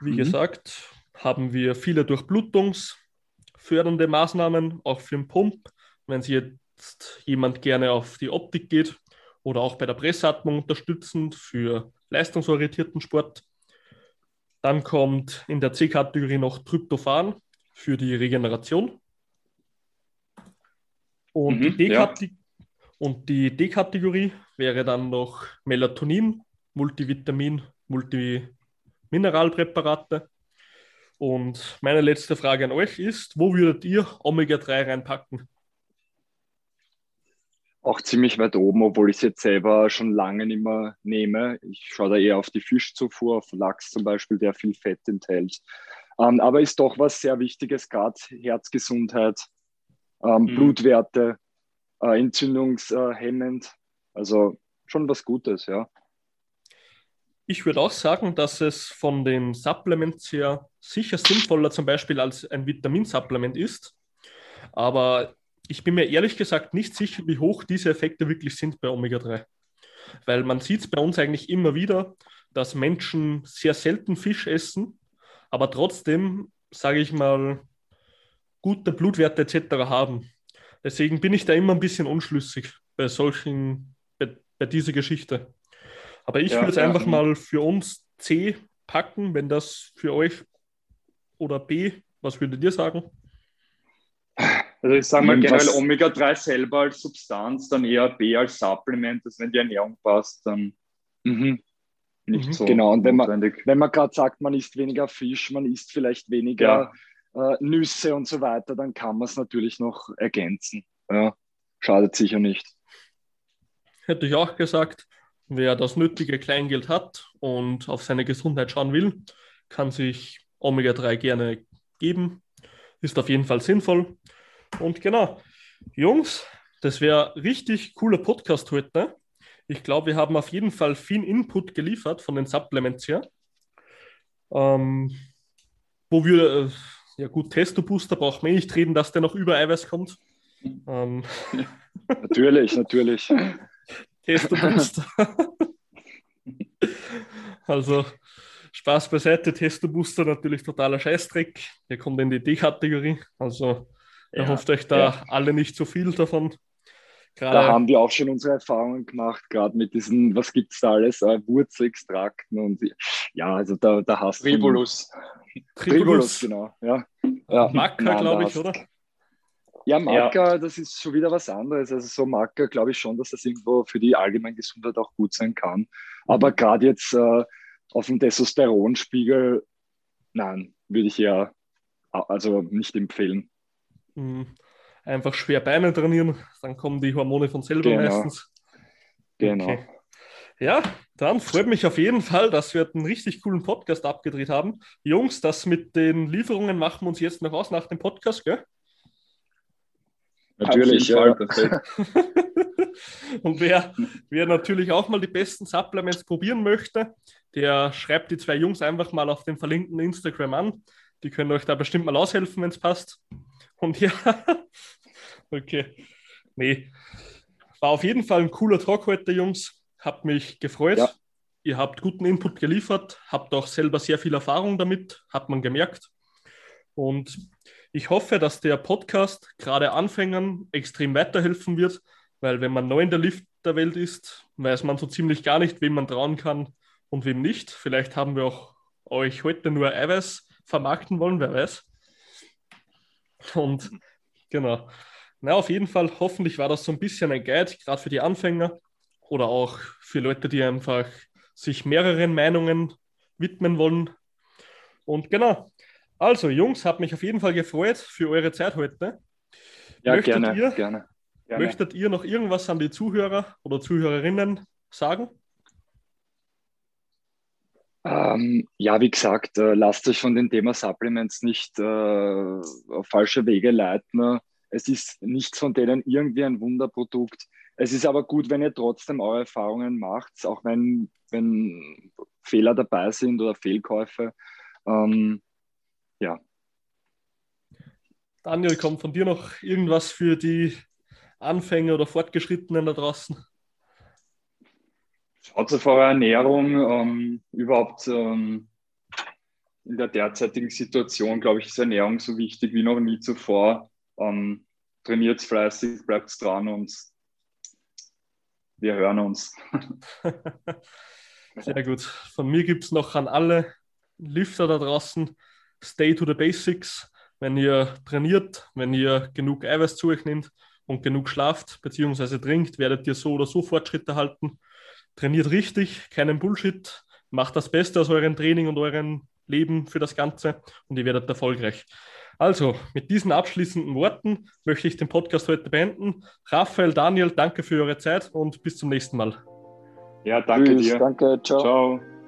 Wie mhm. gesagt, haben wir viele durchblutungsfördernde Maßnahmen, auch für den Pump. Wenn sich jetzt jemand gerne auf die Optik geht oder auch bei der Pressatmung unterstützend für leistungsorientierten Sport. Dann kommt in der C-Kategorie noch Tryptophan für die Regeneration. Und mhm, die D-Kategorie die D-Kategorie wäre dann noch Melatonin, Multivitamin, Multimineralpräparate. Und meine letzte Frage an euch ist, wo würdet ihr Omega-3 reinpacken? Auch ziemlich weit oben, obwohl ich es jetzt selber schon lange nicht mehr nehme. Ich schaue da eher auf die Fischzufuhr, auf Lachs zum Beispiel, der viel Fett enthält. Ähm, aber ist doch was sehr Wichtiges, gerade Herzgesundheit, ähm, mhm. Blutwerte, äh, entzündungshemmend. Also schon was Gutes, ja. Ich würde auch sagen, dass es von den Supplements her sicher sinnvoller zum Beispiel als ein Vitaminsupplement ist. Aber ich bin mir ehrlich gesagt nicht sicher, wie hoch diese Effekte wirklich sind bei Omega-3. Weil man sieht es bei uns eigentlich immer wieder, dass Menschen sehr selten Fisch essen, aber trotzdem, sage ich mal, gute Blutwerte etc. haben. Deswegen bin ich da immer ein bisschen unschlüssig bei solchen, bei, bei dieser Geschichte. Aber ich ja, würde es ja. einfach mal für uns C packen, wenn das für euch oder B, was würdet ihr sagen? Also ich sage mal generell Omega-3 selber als Substanz, dann eher B als Supplement, dass wenn die Ernährung passt, dann mhm. nicht mhm. so. Genau, und wenn notwendig. man, wenn man gerade sagt, man isst weniger Fisch, man isst vielleicht weniger ja äh, Nüsse und so weiter, dann kann man es natürlich noch ergänzen. Ja, schadet sicher nicht. Hätte ich auch gesagt, wer das nötige Kleingeld hat und auf seine Gesundheit schauen will, kann sich Omega-3 gerne geben. Ist auf jeden Fall sinnvoll. Und genau, Jungs, das wäre richtig cooler Podcast heute. Ich glaube, wir haben auf jeden Fall viel Input geliefert von den Supplements her. Ähm, wo wir, äh, Ja gut, Testo-Booster braucht man eh nicht reden, dass der noch über Eiweiß kommt. Ähm. natürlich, natürlich. Testo-Booster. also Spaß beiseite, Testo-Booster natürlich totaler Scheißdreck. Der kommt in die D-Kategorie. Also ja, hofft euch da ja. alle nicht so viel davon. Gerade da haben wir auch schon unsere Erfahrungen gemacht, gerade mit diesen, was gibt es da alles, äh, Wurzelextrakten und ja, also da, da hast du. Tribulus. Tribulus, genau. Ja. ja. Maca, glaube ich, oder? Ja, Maca, ja. das ist schon wieder was anderes. Also so Maca glaube ich schon, dass das irgendwo für die allgemeine Gesundheit auch gut sein kann. Aber gerade jetzt äh, auf dem Testosteronspiegel, nein, würde ich ja also nicht empfehlen. Mhm einfach schwer Beine trainieren, dann kommen die Hormone von selber genau. meistens. Genau. Okay. Ja, dann freut mich auf jeden Fall, dass wir einen richtig coolen Podcast abgedreht haben. Jungs, das mit den Lieferungen machen wir uns jetzt noch aus nach dem Podcast, gell? Natürlich, ja. Und wer, wer natürlich auch mal die besten Supplements probieren möchte, der schreibt die zwei Jungs einfach mal auf dem verlinkten Instagram an. Die können euch da bestimmt mal aushelfen, wenn es passt. Und ja, okay. Nee. War auf jeden Fall ein cooler Talk heute, Jungs. Habt mich gefreut. Ja. Ihr habt guten Input geliefert, habt auch selber sehr viel Erfahrung damit, hat man gemerkt. Und ich hoffe, dass der Podcast gerade Anfängern extrem weiterhelfen wird, weil wenn man neu in der Lift-Welt ist, weiß man so ziemlich gar nicht, wem man trauen kann und wem nicht. Vielleicht haben wir auch euch heute nur Eiweiß vermarkten wollen, wer weiß. Und genau. Na, auf jeden Fall, hoffentlich war das so ein bisschen ein Guide, gerade für die Anfänger oder auch für Leute, die einfach sich mehreren Meinungen widmen wollen. Und genau. Also, Jungs, hat mich auf jeden Fall gefreut für eure Zeit heute. Ja, möchtet gerne, ihr, gerne, gerne. Möchtet ihr noch irgendwas an die Zuhörer oder Zuhörerinnen sagen? Ähm, ja, wie gesagt, äh, lasst euch von dem Thema Supplements nicht äh, auf falsche Wege leiten. Es ist nichts von denen irgendwie ein Wunderprodukt. Es ist aber gut, wenn ihr trotzdem eure Erfahrungen macht, auch wenn, wenn Fehler dabei sind oder Fehlkäufe. Ähm, ja. Daniel, kommt von dir noch irgendwas für die Anfänger oder Fortgeschrittenen da draußen? Schaut auf eure Ernährung. Ähm, überhaupt ähm, in der derzeitigen Situation, glaube ich, ist Ernährung so wichtig wie noch nie zuvor. Ähm, trainiert fleißig, bleibt dran und wir hören uns. Sehr gut. Von mir gibt es noch an alle Lifter da draußen, stay to the basics. Wenn ihr trainiert, wenn ihr genug Eiweiß zu euch nehmt und genug schlaft bzw. trinkt, werdet ihr so oder so Fortschritte halten trainiert richtig, keinen Bullshit, macht das Beste aus eurem Training und eurem Leben für das Ganze und ihr werdet erfolgreich. Also, mit diesen abschließenden Worten möchte ich den Podcast heute beenden. Raphael, Daniel, danke für eure Zeit und bis zum nächsten Mal. Ja, danke Tschüss, dir. Danke, ciao. ciao.